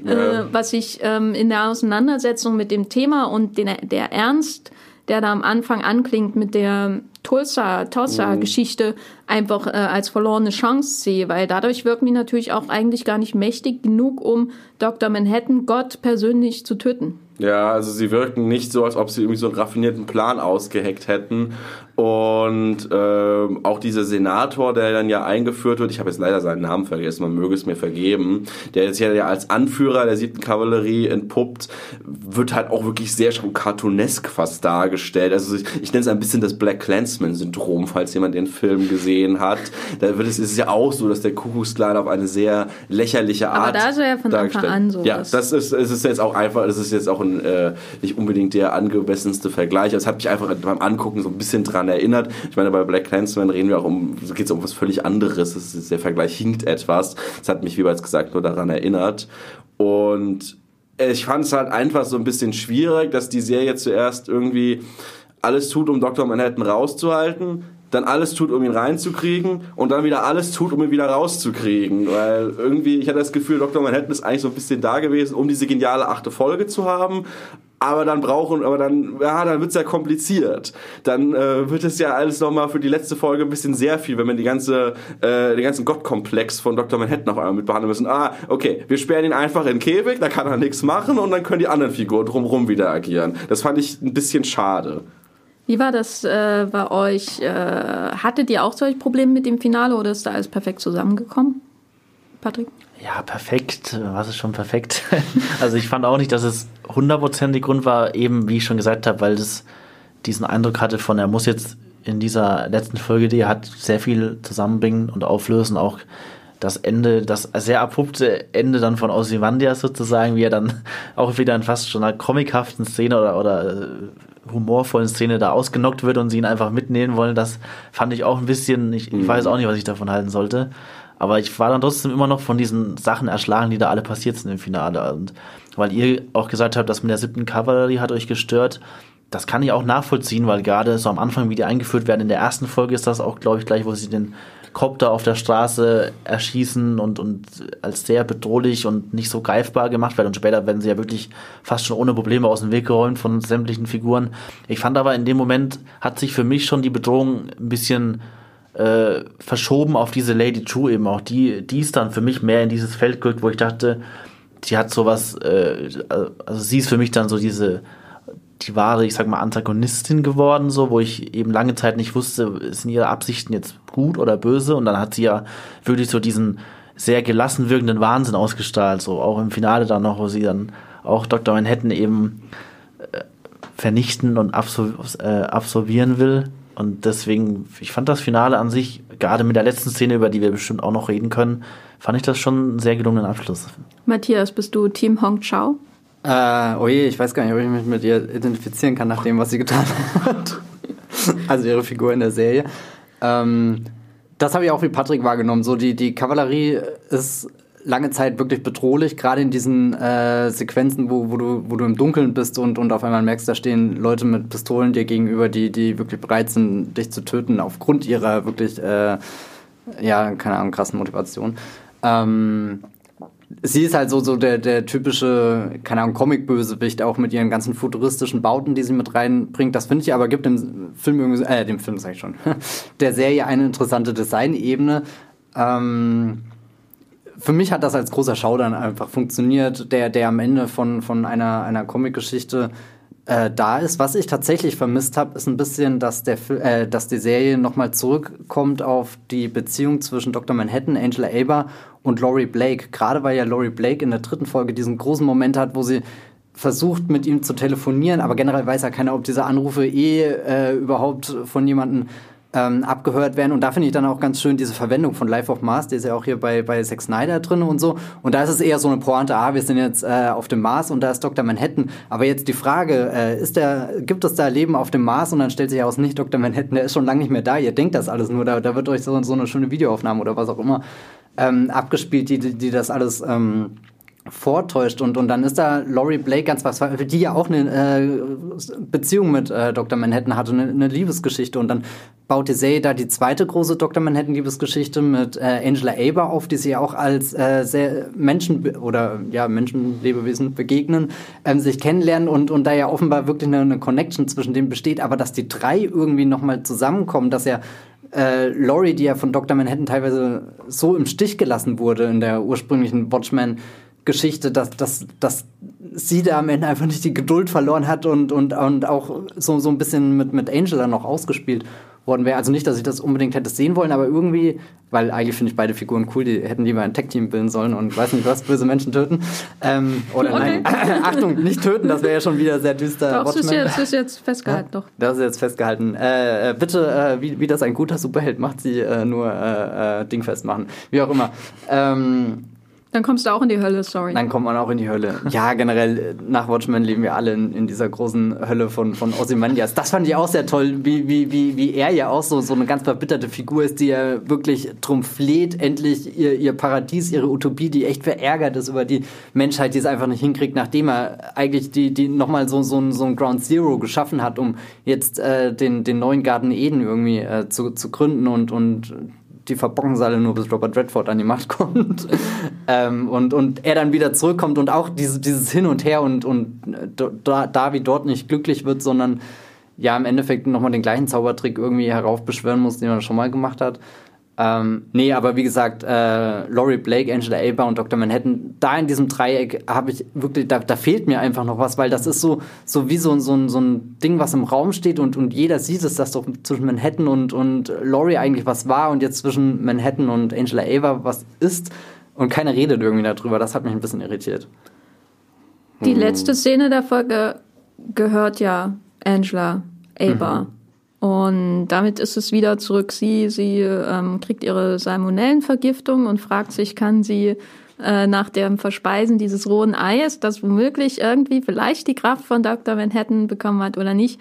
äh, was sich ähm, in der Auseinandersetzung mit dem Thema und den, der Ernst der da am Anfang anklingt mit der Tulsa-Geschichte einfach äh, als verlorene Chance sehe, weil dadurch wirken die natürlich auch eigentlich gar nicht mächtig genug, um Dr. Manhattan Gott persönlich zu töten. Ja, also sie wirken nicht so, als ob sie irgendwie so einen raffinierten Plan ausgeheckt hätten. Und ähm, auch dieser Senator, der dann ja eingeführt wird, ich habe jetzt leider seinen Namen vergessen, man möge es mir vergeben, der jetzt ja als Anführer der siebten Kavallerie entpuppt, wird halt auch wirklich sehr schon cartoonesk fast dargestellt. Also ich, ich nenne es ein bisschen das Black Clansman-Syndrom, falls jemand den Film gesehen hat. Da wird es, ist es ja auch so, dass der Kuckucksklan auf eine sehr lächerliche Art Aber da ist er ja von Anfang an so. Ja, das ist, es ist jetzt auch einfach, das ist jetzt auch ein, äh, nicht unbedingt der angemessenste Vergleich. Es hat mich einfach beim Angucken so ein bisschen dran erinnert. Ich meine, bei Black Clansman reden wir auch um, geht es um was völlig anderes. Ist, der Vergleich hinkt etwas. Es hat mich, wie bereits gesagt, nur daran erinnert. Und ich fand es halt einfach so ein bisschen schwierig, dass die Serie zuerst irgendwie alles tut, um Dr. Manhattan rauszuhalten, dann alles tut, um ihn reinzukriegen und dann wieder alles tut, um ihn wieder rauszukriegen. Weil irgendwie, ich hatte das Gefühl, Dr. Manhattan ist eigentlich so ein bisschen da gewesen, um diese geniale achte Folge zu haben aber dann brauchen, aber dann, ja, dann wird's ja kompliziert. Dann äh, wird es ja alles nochmal für die letzte Folge ein bisschen sehr viel, wenn wir die ganze, äh, den ganzen Gottkomplex von Dr. Manhattan noch einmal mit behandeln müssen. Ah, okay, wir sperren ihn einfach in den Käfig, da kann er nichts machen und dann können die anderen Figuren drumherum wieder agieren. Das fand ich ein bisschen schade. Wie war das äh, bei euch? Äh, hattet ihr auch solche Probleme mit dem Finale oder ist da alles perfekt zusammengekommen? Patrick? Ja, perfekt. Was ist schon perfekt? also ich fand auch nicht, dass es hundertprozentig Grund war, eben wie ich schon gesagt habe, weil das diesen Eindruck hatte von, er muss jetzt in dieser letzten Folge, die er hat, sehr viel zusammenbringen und auflösen, auch das Ende, das sehr abrupte Ende dann von Ozymandias sozusagen, wie er dann auch wieder in fast schon einer comichaften Szene oder, oder äh, humorvollen Szene da ausgenockt wird und sie ihn einfach mitnehmen wollen, das fand ich auch ein bisschen, ich, ich weiß auch nicht, was ich davon halten sollte. Aber ich war dann trotzdem immer noch von diesen Sachen erschlagen, die da alle passiert sind im Finale. Und weil ihr auch gesagt habt, das mit der siebten Kavallerie hat euch gestört, das kann ich auch nachvollziehen, weil gerade so am Anfang, wie die eingeführt werden, in der ersten Folge ist das auch, glaube ich, gleich, wo sie den Copter auf der Straße erschießen und, und als sehr bedrohlich und nicht so greifbar gemacht werden. Und später werden sie ja wirklich fast schon ohne Probleme aus dem Weg geräumt von sämtlichen Figuren. Ich fand aber in dem Moment hat sich für mich schon die Bedrohung ein bisschen äh, verschoben auf diese Lady True eben auch. Die, die ist dann für mich mehr in dieses Feld gerückt, wo ich dachte, die hat sowas, äh, also sie ist für mich dann so diese, die wahre, ich sag mal, Antagonistin geworden, so, wo ich eben lange Zeit nicht wusste, sind ihre Absichten jetzt gut oder böse und dann hat sie ja wirklich so diesen sehr gelassen wirkenden Wahnsinn ausgestrahlt, so auch im Finale dann noch, wo sie dann auch Dr. Manhattan eben äh, vernichten und absol äh, absolvieren will und deswegen, ich fand das Finale an sich, gerade mit der letzten Szene, über die wir bestimmt auch noch reden können, fand ich das schon einen sehr gelungenen Abschluss. Matthias, bist du Team Hong Chao? Äh, oh je, ich weiß gar nicht, ob ich mich mit ihr identifizieren kann, nach dem, was sie getan hat. also ihre Figur in der Serie. Ähm, das habe ich auch wie Patrick wahrgenommen. So die, die Kavallerie ist lange Zeit wirklich bedrohlich, gerade in diesen äh, Sequenzen, wo, wo, du, wo du im Dunkeln bist und, und auf einmal merkst, da stehen Leute mit Pistolen dir gegenüber, die, die wirklich bereit sind, dich zu töten, aufgrund ihrer wirklich, äh, ja, keine Ahnung, krassen Motivation. Ähm, sie ist halt so, so der, der typische, keine Ahnung, Comic-Bösewicht, auch mit ihren ganzen futuristischen Bauten, die sie mit reinbringt. Das finde ich aber gibt dem Film irgendwie, äh, dem Film sag ich schon, der Serie eine interessante Designebene. Ähm, für mich hat das als großer dann einfach funktioniert, der, der am Ende von, von einer, einer Comic-Geschichte äh, da ist. Was ich tatsächlich vermisst habe, ist ein bisschen, dass, der, äh, dass die Serie nochmal zurückkommt auf die Beziehung zwischen Dr. Manhattan, Angela Aber und Laurie Blake. Gerade weil ja Laurie Blake in der dritten Folge diesen großen Moment hat, wo sie versucht mit ihm zu telefonieren, aber generell weiß ja keiner, ob diese Anrufe eh äh, überhaupt von jemandem ähm, abgehört werden. Und da finde ich dann auch ganz schön diese Verwendung von Life of Mars, die ist ja auch hier bei, bei Zack Snyder drin und so. Und da ist es eher so eine Pointe, ah, wir sind jetzt äh, auf dem Mars und da ist Dr. Manhattan. Aber jetzt die Frage, äh, ist der, gibt es da Leben auf dem Mars? Und dann stellt sich heraus, nicht Dr. Manhattan, der ist schon lange nicht mehr da. Ihr denkt das alles nur, da, da wird euch so, so eine schöne Videoaufnahme oder was auch immer ähm, abgespielt, die, die, die das alles... Ähm, vortäuscht und, und dann ist da Laurie Blake ganz was, die ja auch eine äh, Beziehung mit äh, Dr. Manhattan hatte, eine, eine Liebesgeschichte und dann baut die Serie da die zweite große Dr. Manhattan Liebesgeschichte mit äh, Angela Aber auf, die sie ja auch als äh, sehr Menschen oder ja Menschenlebewesen begegnen, ähm, sich kennenlernen und, und da ja offenbar wirklich eine, eine Connection zwischen denen besteht, aber dass die drei irgendwie nochmal zusammenkommen, dass ja äh, Laurie, die ja von Dr. Manhattan teilweise so im Stich gelassen wurde in der ursprünglichen Watchmen Geschichte, dass, dass, dass sie da am Ende einfach nicht die Geduld verloren hat und, und, und auch so, so ein bisschen mit, mit Angela noch ausgespielt worden wäre. Also nicht, dass ich das unbedingt hätte sehen wollen, aber irgendwie, weil eigentlich finde ich beide Figuren cool, die hätten lieber ein Tech-Team bilden sollen und weiß nicht was, böse Menschen töten. Ähm, oder okay. nein, Achtung, nicht töten, das wäre ja schon wieder sehr düster. Doch, das ist jetzt, ist jetzt festgehalten, ja? doch. Das ist jetzt festgehalten. Äh, äh, bitte, äh, wie, wie das ein guter Superheld macht, sie äh, nur äh, äh, dingfest machen. Wie auch immer. Ähm, dann kommst du auch in die Hölle, sorry. Dann kommt man auch in die Hölle. Ja, generell, nach Watchmen leben wir alle in, in dieser großen Hölle von, von Ozymandias. Das fand ich auch sehr toll, wie, wie, wie, wie er ja auch so, so eine ganz verbitterte Figur ist, die ja wirklich drum fleht, endlich ihr, ihr Paradies, ihre Utopie, die echt verärgert ist über die Menschheit, die es einfach nicht hinkriegt, nachdem er eigentlich die, die nochmal so, so, so ein Ground Zero geschaffen hat, um jetzt äh, den, den neuen Garten Eden irgendwie äh, zu, zu gründen und, und die verbocken alle nur, bis Robert Redford an die Macht kommt. ähm, und, und er dann wieder zurückkommt und auch diese, dieses Hin und Her und, und da, Davi dort nicht glücklich wird, sondern ja im Endeffekt nochmal den gleichen Zaubertrick irgendwie heraufbeschwören muss, den er schon mal gemacht hat. Ähm, nee, aber wie gesagt, äh, Laurie Blake, Angela Aba und Dr. Manhattan, da in diesem Dreieck habe ich wirklich, da, da fehlt mir einfach noch was, weil das ist so, so wie so, so, so ein Ding, was im Raum steht und, und jeder sieht es, dass doch zwischen Manhattan und, und Laurie eigentlich was war und jetzt zwischen Manhattan und Angela Ava was ist und keiner redet irgendwie darüber. Das hat mich ein bisschen irritiert. Die hm. letzte Szene der Folge gehört ja Angela Ava. Mhm. Und damit ist es wieder zurück. Sie, sie ähm, kriegt ihre Salmonellenvergiftung und fragt sich, kann sie äh, nach dem Verspeisen dieses rohen Eies, das womöglich irgendwie vielleicht die Kraft von Dr. Manhattan bekommen hat oder nicht,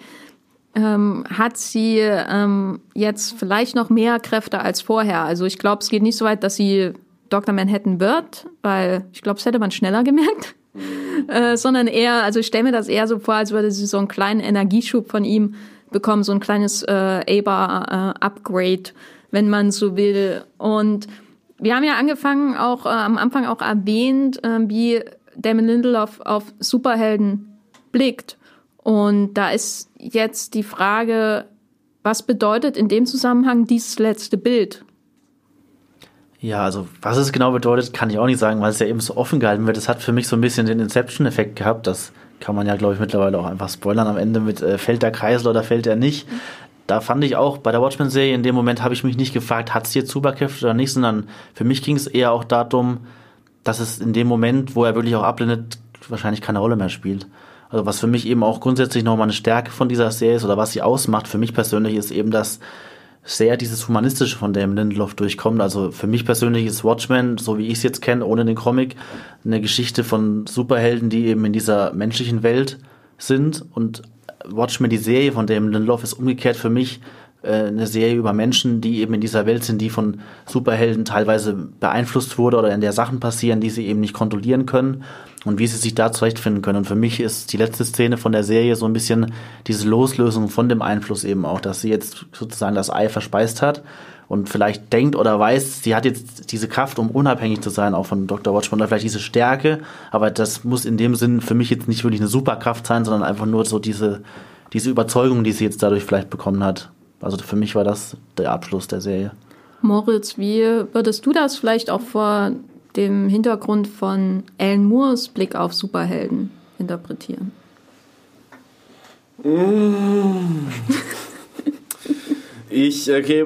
ähm, hat sie ähm, jetzt vielleicht noch mehr Kräfte als vorher. Also ich glaube, es geht nicht so weit, dass sie Dr. Manhattan wird, weil ich glaube, es hätte man schneller gemerkt. Äh, sondern eher, also ich stelle mir das eher so vor, als würde sie so einen kleinen Energieschub von ihm bekommen, so ein kleines äh, ABA-Upgrade, äh, wenn man so will. Und wir haben ja angefangen, auch äh, am Anfang auch erwähnt, äh, wie Damon Lindelof auf Superhelden blickt. Und da ist jetzt die Frage, was bedeutet in dem Zusammenhang dieses letzte Bild? Ja, also was es genau bedeutet, kann ich auch nicht sagen, weil es ja eben so offen gehalten wird. Es hat für mich so ein bisschen den Inception-Effekt gehabt, dass kann man ja, glaube ich, mittlerweile auch einfach spoilern am Ende mit, äh, fällt der Kreisel oder fällt er nicht. Da fand ich auch bei der Watchmen-Serie, in dem Moment habe ich mich nicht gefragt, hat es jetzt Superkräfte oder nicht, sondern für mich ging es eher auch darum, dass es in dem Moment, wo er wirklich auch abblendet, wahrscheinlich keine Rolle mehr spielt. Also was für mich eben auch grundsätzlich nochmal eine Stärke von dieser Serie ist oder was sie ausmacht, für mich persönlich ist eben, dass sehr dieses Humanistische von Damon Lindelof durchkommt. Also für mich persönlich ist Watchmen, so wie ich es jetzt kenne, ohne den Comic, eine Geschichte von Superhelden, die eben in dieser menschlichen Welt sind. Und Watchmen, die Serie von Damon Lindelof, ist umgekehrt für mich eine Serie über Menschen, die eben in dieser Welt sind, die von Superhelden teilweise beeinflusst wurde oder in der Sachen passieren, die sie eben nicht kontrollieren können und wie sie sich da zurechtfinden können. Und für mich ist die letzte Szene von der Serie so ein bisschen diese Loslösung von dem Einfluss eben auch, dass sie jetzt sozusagen das Ei verspeist hat und vielleicht denkt oder weiß, sie hat jetzt diese Kraft, um unabhängig zu sein, auch von Dr. Watchman oder vielleicht diese Stärke, aber das muss in dem Sinn für mich jetzt nicht wirklich eine Superkraft sein, sondern einfach nur so diese, diese Überzeugung, die sie jetzt dadurch vielleicht bekommen hat. Also für mich war das der Abschluss der Serie. Moritz, wie würdest du das vielleicht auch vor dem Hintergrund von Alan Moores Blick auf Superhelden interpretieren? Mm. Ich, okay,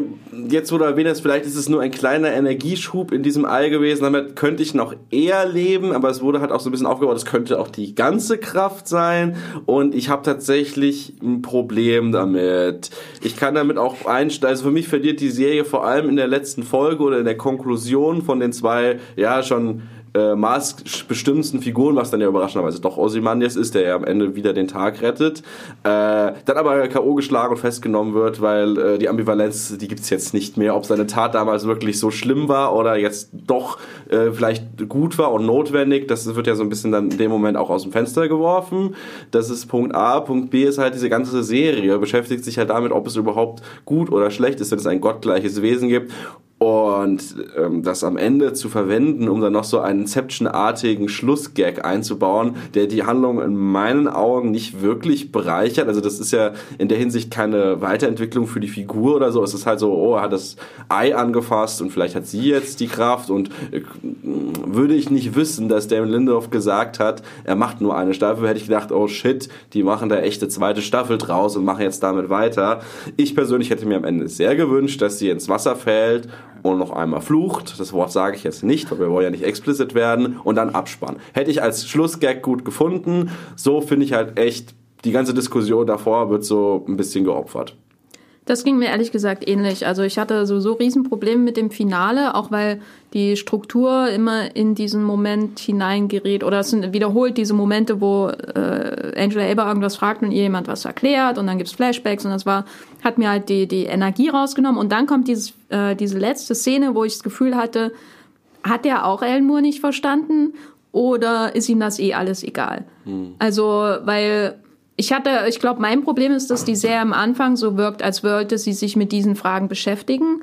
jetzt wo du erwähnt vielleicht ist es nur ein kleiner Energieschub in diesem All gewesen. Damit könnte ich noch eher leben, aber es wurde halt auch so ein bisschen aufgebaut, es könnte auch die ganze Kraft sein. Und ich habe tatsächlich ein Problem damit. Ich kann damit auch einsteigen. Also für mich verliert die Serie vor allem in der letzten Folge oder in der Konklusion von den zwei, ja, schon äh, maßbestimmendsten Figuren, was dann ja überraschenderweise doch Ozymandias ist, der ja am Ende wieder den Tag rettet. Äh, dann aber K.O. geschlagen und festgenommen wird, weil äh, die Ambivalenz, die gibt's jetzt nicht mehr, ob seine Tat damals wirklich so schlimm war oder jetzt doch äh, vielleicht gut war und notwendig. Das wird ja so ein bisschen dann in dem Moment auch aus dem Fenster geworfen. Das ist Punkt A. Punkt B ist halt diese ganze Serie, beschäftigt sich halt damit, ob es überhaupt gut oder schlecht ist, wenn es ein gottgleiches Wesen gibt und ähm, das am Ende zu verwenden, um dann noch so einen Inception-artigen Schlussgag einzubauen, der die Handlung in meinen Augen nicht wirklich bereichert. Also das ist ja in der Hinsicht keine Weiterentwicklung für die Figur oder so. Es ist halt so, oh, er hat das Ei angefasst und vielleicht hat sie jetzt die Kraft und äh, würde ich nicht wissen, dass Damon Lindelof gesagt hat, er macht nur eine Staffel, hätte ich gedacht, oh shit, die machen da echte zweite Staffel draus und machen jetzt damit weiter. Ich persönlich hätte mir am Ende sehr gewünscht, dass sie ins Wasser fällt und noch einmal flucht. Das Wort sage ich jetzt nicht, weil wir wollen ja nicht explicit werden. Und dann abspannen. Hätte ich als Schlussgag gut gefunden. So finde ich halt echt, die ganze Diskussion davor wird so ein bisschen geopfert. Das ging mir ehrlich gesagt ähnlich. Also ich hatte sowieso Riesenprobleme mit dem Finale, auch weil die Struktur immer in diesen Moment hineingerät oder es sind wiederholt diese Momente, wo äh, Angela Eber irgendwas fragt und ihr jemand was erklärt und dann gibt's Flashbacks und das war, hat mir halt die, die Energie rausgenommen und dann kommt dieses, äh, diese letzte Szene, wo ich das Gefühl hatte, hat er auch Moore nicht verstanden oder ist ihm das eh alles egal? Hm. Also, weil ich hatte, ich glaube, mein Problem ist, dass die sehr am Anfang so wirkt, als wollte sie sich mit diesen Fragen beschäftigen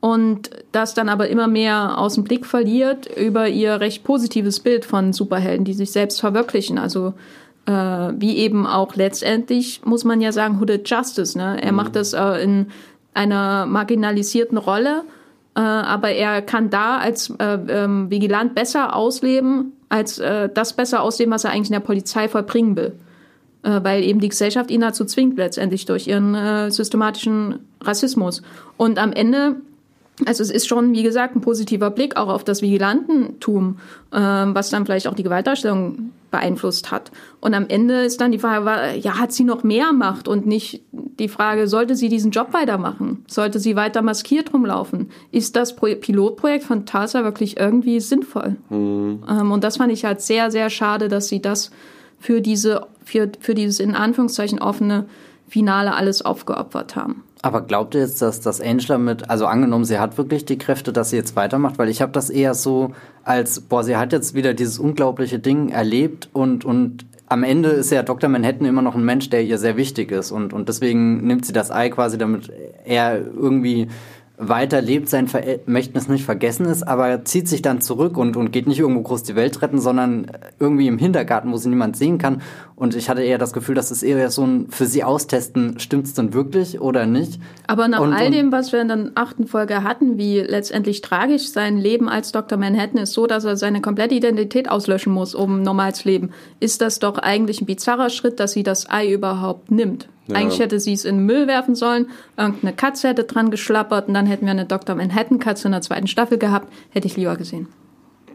und das dann aber immer mehr aus dem Blick verliert über ihr recht positives Bild von Superhelden, die sich selbst verwirklichen. Also äh, wie eben auch letztendlich muss man ja sagen, Hooded Justice. Ne? Er mhm. macht das äh, in einer marginalisierten Rolle, äh, aber er kann da als äh, ähm, Vigilant besser ausleben, als äh, das besser ausleben, was er eigentlich in der Polizei vollbringen will weil eben die Gesellschaft ihn dazu zwingt, letztendlich durch ihren äh, systematischen Rassismus. Und am Ende, also es ist schon, wie gesagt, ein positiver Blick auch auf das Vigilantentum, äh, was dann vielleicht auch die Gewaltdarstellung beeinflusst hat. Und am Ende ist dann die Frage, ja, hat sie noch mehr Macht und nicht die Frage, sollte sie diesen Job weitermachen? Sollte sie weiter maskiert rumlaufen? Ist das Pro Pilotprojekt von Tulsa wirklich irgendwie sinnvoll? Mhm. Ähm, und das fand ich halt sehr, sehr schade, dass sie das für diese, für, für dieses in Anführungszeichen offene Finale alles aufgeopfert haben. Aber glaubt ihr jetzt, dass das Angela mit, also angenommen, sie hat wirklich die Kräfte, dass sie jetzt weitermacht? Weil ich habe das eher so als, boah, sie hat jetzt wieder dieses unglaubliche Ding erlebt und, und am Ende ist ja Dr. Manhattan immer noch ein Mensch, der ihr sehr wichtig ist und, und deswegen nimmt sie das Ei quasi, damit er irgendwie weiter lebt, sein Vermächtnis nicht vergessen ist, aber zieht sich dann zurück und, und geht nicht irgendwo groß die Welt retten, sondern irgendwie im Hintergarten, wo sie niemand sehen kann. Und ich hatte eher das Gefühl, dass es eher so ein für sie austesten, stimmt es denn wirklich oder nicht? Aber nach und, all dem, was wir in der achten Folge hatten, wie letztendlich tragisch sein Leben als Dr. Manhattan ist, so dass er seine komplette Identität auslöschen muss, um normal zu leben, ist das doch eigentlich ein bizarrer Schritt, dass sie das Ei überhaupt nimmt. Ja. Eigentlich hätte sie es in den Müll werfen sollen, irgendeine Katze hätte dran geschlappert und dann hätten wir eine Dr. Manhattan-Katze in der zweiten Staffel gehabt. Hätte ich lieber gesehen.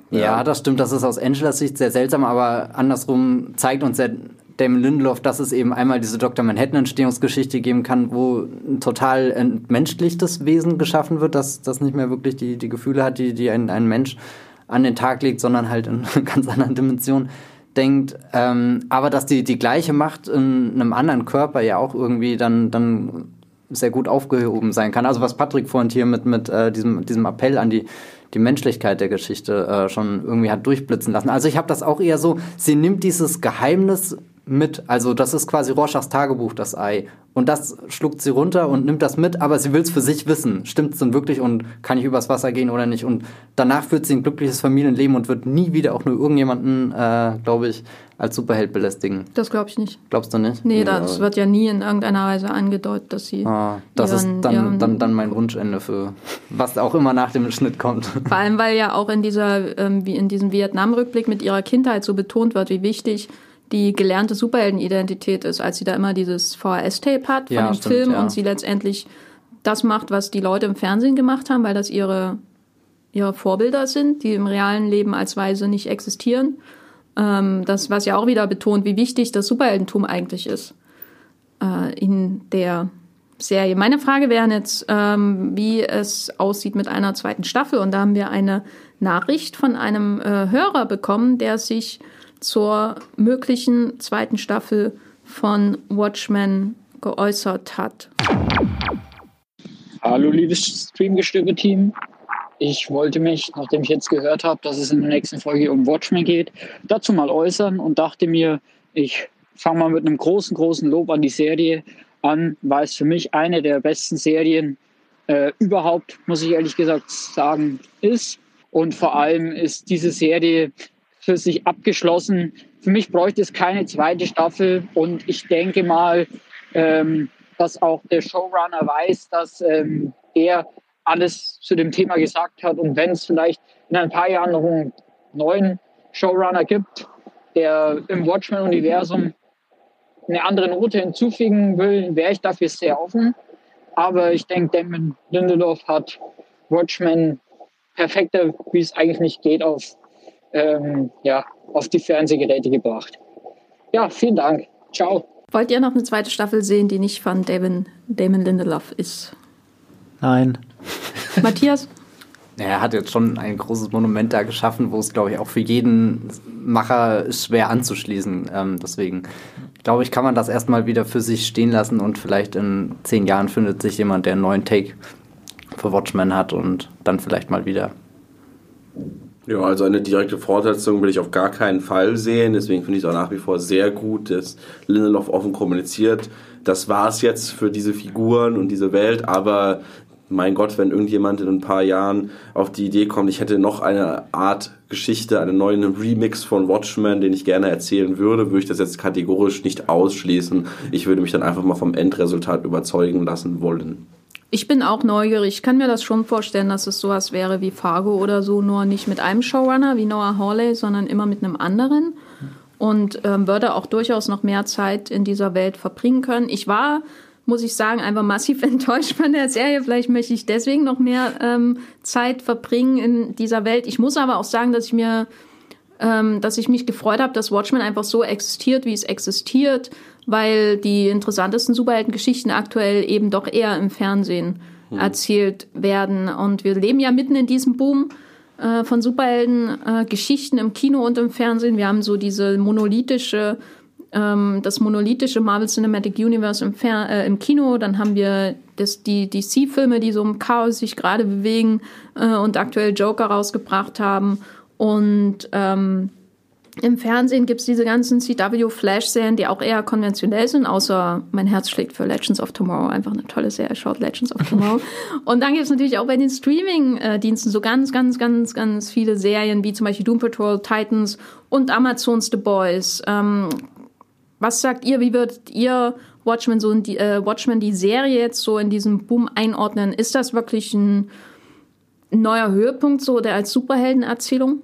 Ja, das stimmt. Das ist aus Angelas Sicht sehr seltsam, aber andersrum zeigt uns der Damon Lindelof, dass es eben einmal diese Dr. Manhattan-Entstehungsgeschichte geben kann, wo ein total entmenschlichtes Wesen geschaffen wird, das, das nicht mehr wirklich die, die Gefühle hat, die, die ein, ein Mensch an den Tag legt, sondern halt in ganz anderen Dimensionen denkt, ähm, aber dass die, die gleiche Macht in einem anderen Körper ja auch irgendwie dann, dann sehr gut aufgehoben sein kann. Also was Patrick vorhin hier mit, mit äh, diesem, diesem Appell an die, die Menschlichkeit der Geschichte äh, schon irgendwie hat durchblitzen lassen. Also ich habe das auch eher so, sie nimmt dieses Geheimnis mit. Also das ist quasi Rorschachs Tagebuch, das Ei. Und das schluckt sie runter und nimmt das mit, aber sie will es für sich wissen. Stimmt es denn wirklich und kann ich übers Wasser gehen oder nicht? Und danach führt sie ein glückliches Familienleben und wird nie wieder auch nur irgendjemanden, äh, glaube ich, als Superheld belästigen. Das glaube ich nicht. Glaubst du nicht? Nee, ja. das wird ja nie in irgendeiner Weise angedeutet, dass sie. Ah, das ihren, ist dann, ihren, dann, dann mein Wunschende für was auch immer nach dem Schnitt kommt. Vor allem, weil ja auch in dieser, ähm, wie in diesem Vietnam-Rückblick mit ihrer Kindheit so betont wird, wie wichtig die gelernte Superheldenidentität ist, als sie da immer dieses VHS-Tape hat von ja, dem stimmt, Film ja. und sie letztendlich das macht, was die Leute im Fernsehen gemacht haben, weil das ihre, ihre Vorbilder sind, die im realen Leben als Weise nicht existieren. Ähm, das, was ja auch wieder betont, wie wichtig das Superheldentum eigentlich ist äh, in der Serie. Meine Frage wäre jetzt, ähm, wie es aussieht mit einer zweiten Staffel. Und da haben wir eine Nachricht von einem äh, Hörer bekommen, der sich zur möglichen zweiten Staffel von Watchmen geäußert hat. Hallo, liebes Streamgestöbe-Team. Ich wollte mich, nachdem ich jetzt gehört habe, dass es in der nächsten Folge um Watchmen geht, dazu mal äußern und dachte mir, ich fange mal mit einem großen, großen Lob an die Serie an, weil es für mich eine der besten Serien äh, überhaupt, muss ich ehrlich gesagt sagen, ist. Und vor allem ist diese Serie für sich abgeschlossen. Für mich bräuchte es keine zweite Staffel und ich denke mal, ähm, dass auch der Showrunner weiß, dass ähm, er alles zu dem Thema gesagt hat. Und wenn es vielleicht in ein paar Jahren noch einen neuen Showrunner gibt, der im Watchmen-Universum eine andere Note hinzufügen will, wäre ich dafür sehr offen. Aber ich denke, Damon Lindelof hat Watchmen perfekter, wie es eigentlich nicht geht, auf, ähm, ja, auf die Fernsehgeräte gebracht. Ja, vielen Dank. Ciao. Wollt ihr noch eine zweite Staffel sehen, die nicht von Damon, Damon Lindelof ist? Nein. Matthias? Er hat jetzt schon ein großes Monument da geschaffen, wo es, glaube ich, auch für jeden Macher schwer anzuschließen. Ähm, deswegen glaube ich, kann man das erstmal wieder für sich stehen lassen und vielleicht in zehn Jahren findet sich jemand, der einen neuen Take für Watchmen hat und dann vielleicht mal wieder. Ja, also eine direkte Fortsetzung will ich auf gar keinen Fall sehen. Deswegen finde ich es auch nach wie vor sehr gut, dass Lindelof offen kommuniziert. Das war es jetzt für diese Figuren und diese Welt, aber mein Gott, wenn irgendjemand in ein paar Jahren auf die Idee kommt, ich hätte noch eine Art Geschichte, einen neuen Remix von Watchmen, den ich gerne erzählen würde, würde ich das jetzt kategorisch nicht ausschließen. Ich würde mich dann einfach mal vom Endresultat überzeugen lassen wollen. Ich bin auch neugierig. Ich kann mir das schon vorstellen, dass es sowas wäre wie Fargo oder so, nur nicht mit einem Showrunner wie Noah Hawley, sondern immer mit einem anderen. Und ähm, würde auch durchaus noch mehr Zeit in dieser Welt verbringen können. Ich war muss ich sagen, einfach massiv enttäuscht von der Serie. Vielleicht möchte ich deswegen noch mehr ähm, Zeit verbringen in dieser Welt. Ich muss aber auch sagen, dass ich mir, ähm, dass ich mich gefreut habe, dass Watchmen einfach so existiert, wie es existiert, weil die interessantesten Superheldengeschichten aktuell eben doch eher im Fernsehen hm. erzählt werden. Und wir leben ja mitten in diesem Boom äh, von Superheldengeschichten äh, im Kino und im Fernsehen. Wir haben so diese monolithische ähm, das monolithische Marvel Cinematic Universe im, Fer äh, im Kino. Dann haben wir das, die DC-Filme, die so im Chaos sich gerade bewegen äh, und aktuell Joker rausgebracht haben. Und ähm, im Fernsehen gibt es diese ganzen CW-Flash-Serien, die auch eher konventionell sind, außer mein Herz schlägt für Legends of Tomorrow. Einfach eine tolle Serie, schaut Legends of Tomorrow. und dann gibt es natürlich auch bei den Streaming-Diensten so ganz, ganz, ganz, ganz viele Serien, wie zum Beispiel Doom Patrol, Titans und Amazons The Boys. Ähm, was sagt ihr, wie würdet ihr Watchmen, so die, äh, Watchmen die Serie jetzt so in diesem Boom einordnen? Ist das wirklich ein neuer Höhepunkt so der als Superheldenerzählung?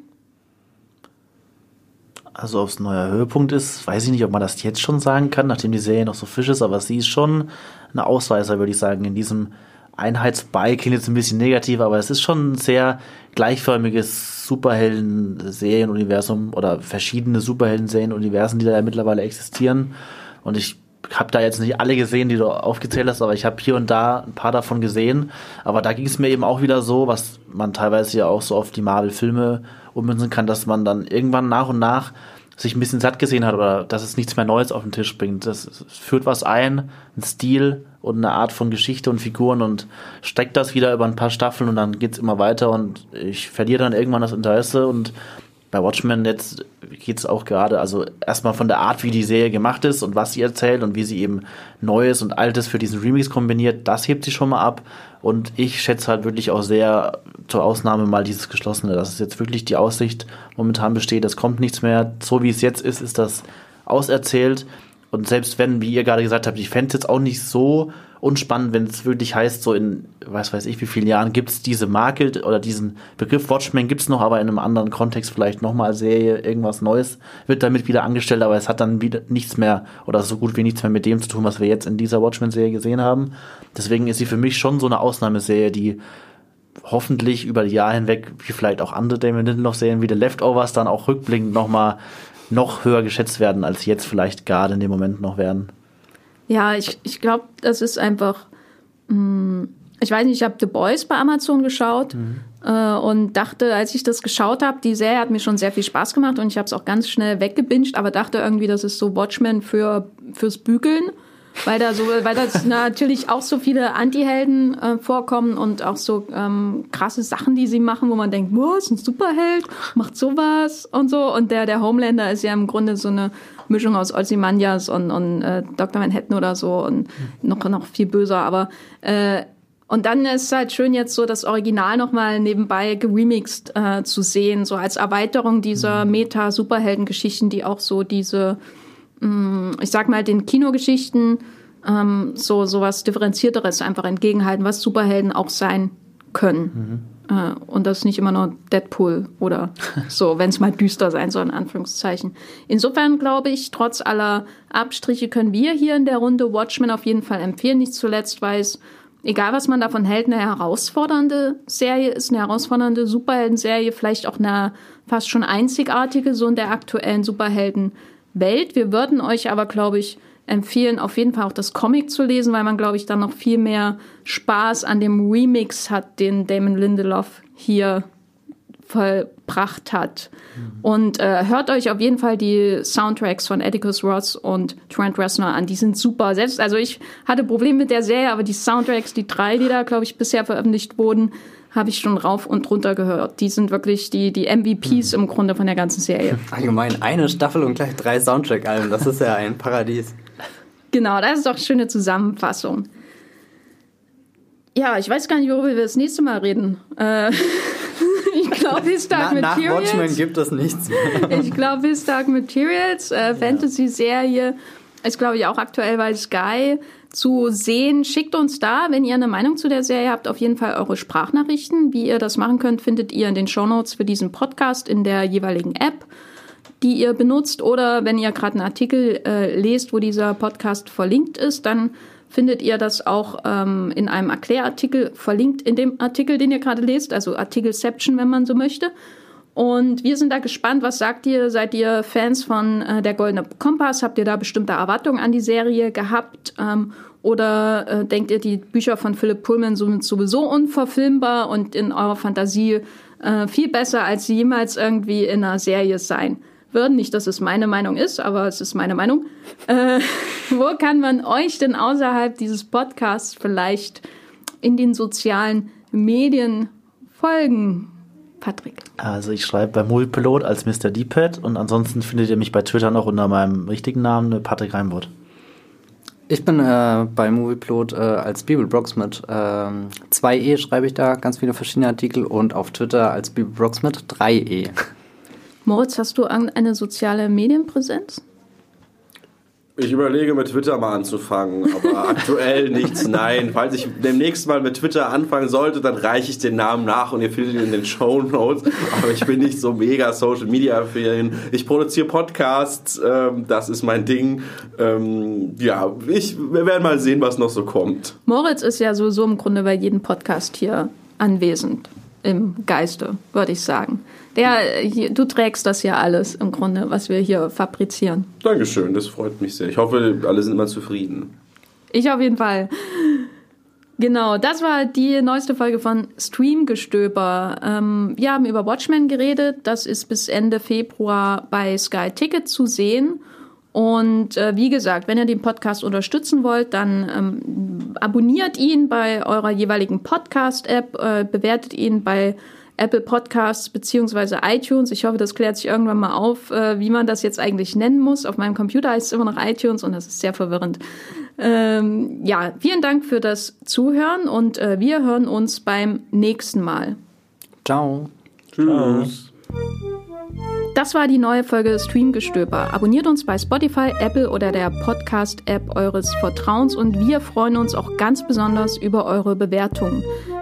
Also ob es ein neuer Höhepunkt ist, weiß ich nicht, ob man das jetzt schon sagen kann, nachdem die Serie noch so frisch ist, aber sie ist schon eine Ausreißer, würde ich sagen, in diesem Einheitsbei klingt jetzt ein bisschen negativ, aber es ist schon ein sehr gleichförmiges Superhelden-Serienuniversum oder verschiedene Superhelden-Serienuniversen, die da ja mittlerweile existieren. Und ich habe da jetzt nicht alle gesehen, die du aufgezählt hast, aber ich habe hier und da ein paar davon gesehen. Aber da ging es mir eben auch wieder so, was man teilweise ja auch so auf die Marvel-Filme ummünzen kann, dass man dann irgendwann nach und nach sich ein bisschen satt gesehen hat oder dass es nichts mehr Neues auf den Tisch bringt. Das führt was ein, ein Stil und eine Art von Geschichte und Figuren und steckt das wieder über ein paar Staffeln und dann geht's immer weiter und ich verliere dann irgendwann das Interesse und bei Watchmen jetzt geht's auch gerade, also erstmal von der Art, wie die Serie gemacht ist und was sie erzählt und wie sie eben Neues und Altes für diesen Remix kombiniert, das hebt sie schon mal ab. Und ich schätze halt wirklich auch sehr zur Ausnahme mal dieses Geschlossene, dass es jetzt wirklich die Aussicht momentan besteht, es kommt nichts mehr. So wie es jetzt ist, ist das auserzählt. Und selbst wenn, wie ihr gerade gesagt habt, ich fände es jetzt auch nicht so unspannend, wenn es wirklich heißt, so in, was weiß ich, wie vielen Jahren gibt es diese Marke oder diesen Begriff Watchmen gibt es noch, aber in einem anderen Kontext vielleicht nochmal Serie, irgendwas Neues wird damit wieder angestellt, aber es hat dann wieder nichts mehr oder so gut wie nichts mehr mit dem zu tun, was wir jetzt in dieser Watchmen-Serie gesehen haben. Deswegen ist sie für mich schon so eine Ausnahmeserie, die hoffentlich über die Jahre hinweg, wie vielleicht auch andere Damon Lindelof-Serien wie The Leftovers, dann auch rückblickend nochmal noch höher geschätzt werden, als jetzt vielleicht gerade in dem Moment noch werden. Ja, ich, ich glaube, das ist einfach ich weiß nicht, ich habe The Boys bei Amazon geschaut äh, und dachte, als ich das geschaut habe, die Serie hat mir schon sehr viel Spaß gemacht und ich habe es auch ganz schnell weggebinged, aber dachte irgendwie, das ist so Watchmen für fürs Bügeln, weil da so, weil das natürlich auch so viele Anti-Helden äh, vorkommen und auch so ähm, krasse Sachen, die sie machen, wo man denkt, was, ein Superheld macht sowas und so und der der Homelander ist ja im Grunde so eine Mischung aus Ozymandias und, und äh, Dr. Manhattan oder so und noch noch viel böser, aber äh, und dann ist es halt schön, jetzt so das Original nochmal nebenbei geremixed äh, zu sehen, so als Erweiterung dieser Meta-Superhelden-Geschichten, die auch so diese, ich sag mal, den Kinogeschichten ähm, so, so was Differenzierteres einfach entgegenhalten, was Superhelden auch sein können. Äh, und das nicht immer nur Deadpool oder so, wenn es mal düster sein soll, in Anführungszeichen. Insofern glaube ich, trotz aller Abstriche können wir hier in der Runde Watchmen auf jeden Fall empfehlen. Nicht zuletzt, weil es egal was man davon hält, eine herausfordernde Serie ist, eine herausfordernde Superhelden-Serie, vielleicht auch eine fast schon einzigartige so in der aktuellen Superhelden-Welt. Wir würden euch aber, glaube ich, empfehlen, auf jeden Fall auch das Comic zu lesen, weil man, glaube ich, dann noch viel mehr Spaß an dem Remix hat, den Damon Lindelof hier vollbracht hat. Und äh, hört euch auf jeden Fall die Soundtracks von Atticus Ross und Trent Reznor an. Die sind super. Selbst, also ich hatte Probleme mit der Serie, aber die Soundtracks, die drei, die da, glaube ich, bisher veröffentlicht wurden, habe ich schon rauf und runter gehört. Die sind wirklich die, die MVPs im Grunde von der ganzen Serie. Allgemein eine Staffel und gleich drei Soundtrack-Alben. Das ist ja ein Paradies. Genau, das ist doch eine schöne Zusammenfassung. Ja, ich weiß gar nicht, worüber wir das nächste Mal reden. Äh, ich glaube, wir Stark Na, nach Materials. Watchmen gibt es nichts mehr. Ich glaube, wir Stark Materials, äh, Fantasy-Serie, ist, glaube ich, auch aktuell bei Sky zu sehen. Schickt uns da, wenn ihr eine Meinung zu der Serie habt, auf jeden Fall eure Sprachnachrichten. Wie ihr das machen könnt, findet ihr in den Shownotes für diesen Podcast in der jeweiligen App, die ihr benutzt. Oder wenn ihr gerade einen Artikel äh, lest, wo dieser Podcast verlinkt ist, dann findet ihr das auch ähm, in einem Erklärartikel verlinkt in dem Artikel, den ihr gerade lest, also Artikelception, wenn man so möchte. Und wir sind da gespannt. Was sagt ihr? Seid ihr Fans von äh, der Goldene Kompass? Habt ihr da bestimmte Erwartungen an die Serie gehabt? Ähm, oder äh, denkt ihr, die Bücher von Philipp Pullman sind sowieso unverfilmbar und in eurer Fantasie äh, viel besser, als sie jemals irgendwie in einer Serie sein würden? Nicht, dass es meine Meinung ist, aber es ist meine Meinung. Äh, wo kann man euch denn außerhalb dieses Podcasts vielleicht in den sozialen Medien folgen? Patrick. Also ich schreibe bei Moviepilot als Mr. D-Pad und ansonsten findet ihr mich bei Twitter noch unter meinem richtigen Namen, Patrick Reinwood. Ich bin äh, bei Movieplot äh, als Bibelbrox mit ähm, 2e schreibe ich da ganz viele verschiedene Artikel und auf Twitter als Bibelbrox mit 3e. Moritz, hast du irgendeine soziale Medienpräsenz? Ich überlege, mit Twitter mal anzufangen, aber aktuell nichts, nein. Falls ich demnächst mal mit Twitter anfangen sollte, dann reiche ich den Namen nach und ihr findet ihn in den Show Notes. Aber ich bin nicht so mega Social Media affin. Ich produziere Podcasts, ähm, das ist mein Ding. Ähm, ja, ich, wir werden mal sehen, was noch so kommt. Moritz ist ja sowieso im Grunde bei jedem Podcast hier anwesend. Im Geiste, würde ich sagen. Hier, du trägst das ja alles im Grunde, was wir hier fabrizieren. Dankeschön, das freut mich sehr. Ich hoffe, alle sind immer zufrieden. Ich auf jeden Fall. Genau, das war die neueste Folge von Streamgestöber. Ähm, wir haben über Watchmen geredet. Das ist bis Ende Februar bei Sky Ticket zu sehen. Und äh, wie gesagt, wenn ihr den Podcast unterstützen wollt, dann ähm, abonniert ihn bei eurer jeweiligen Podcast-App, äh, bewertet ihn bei Apple Podcasts beziehungsweise iTunes. Ich hoffe, das klärt sich irgendwann mal auf, äh, wie man das jetzt eigentlich nennen muss. Auf meinem Computer heißt es immer noch iTunes und das ist sehr verwirrend. Ähm, ja, vielen Dank für das Zuhören und äh, wir hören uns beim nächsten Mal. Ciao. Tschüss. Das war die neue Folge Streamgestöber. Abonniert uns bei Spotify, Apple oder der Podcast-App eures Vertrauens und wir freuen uns auch ganz besonders über eure Bewertungen.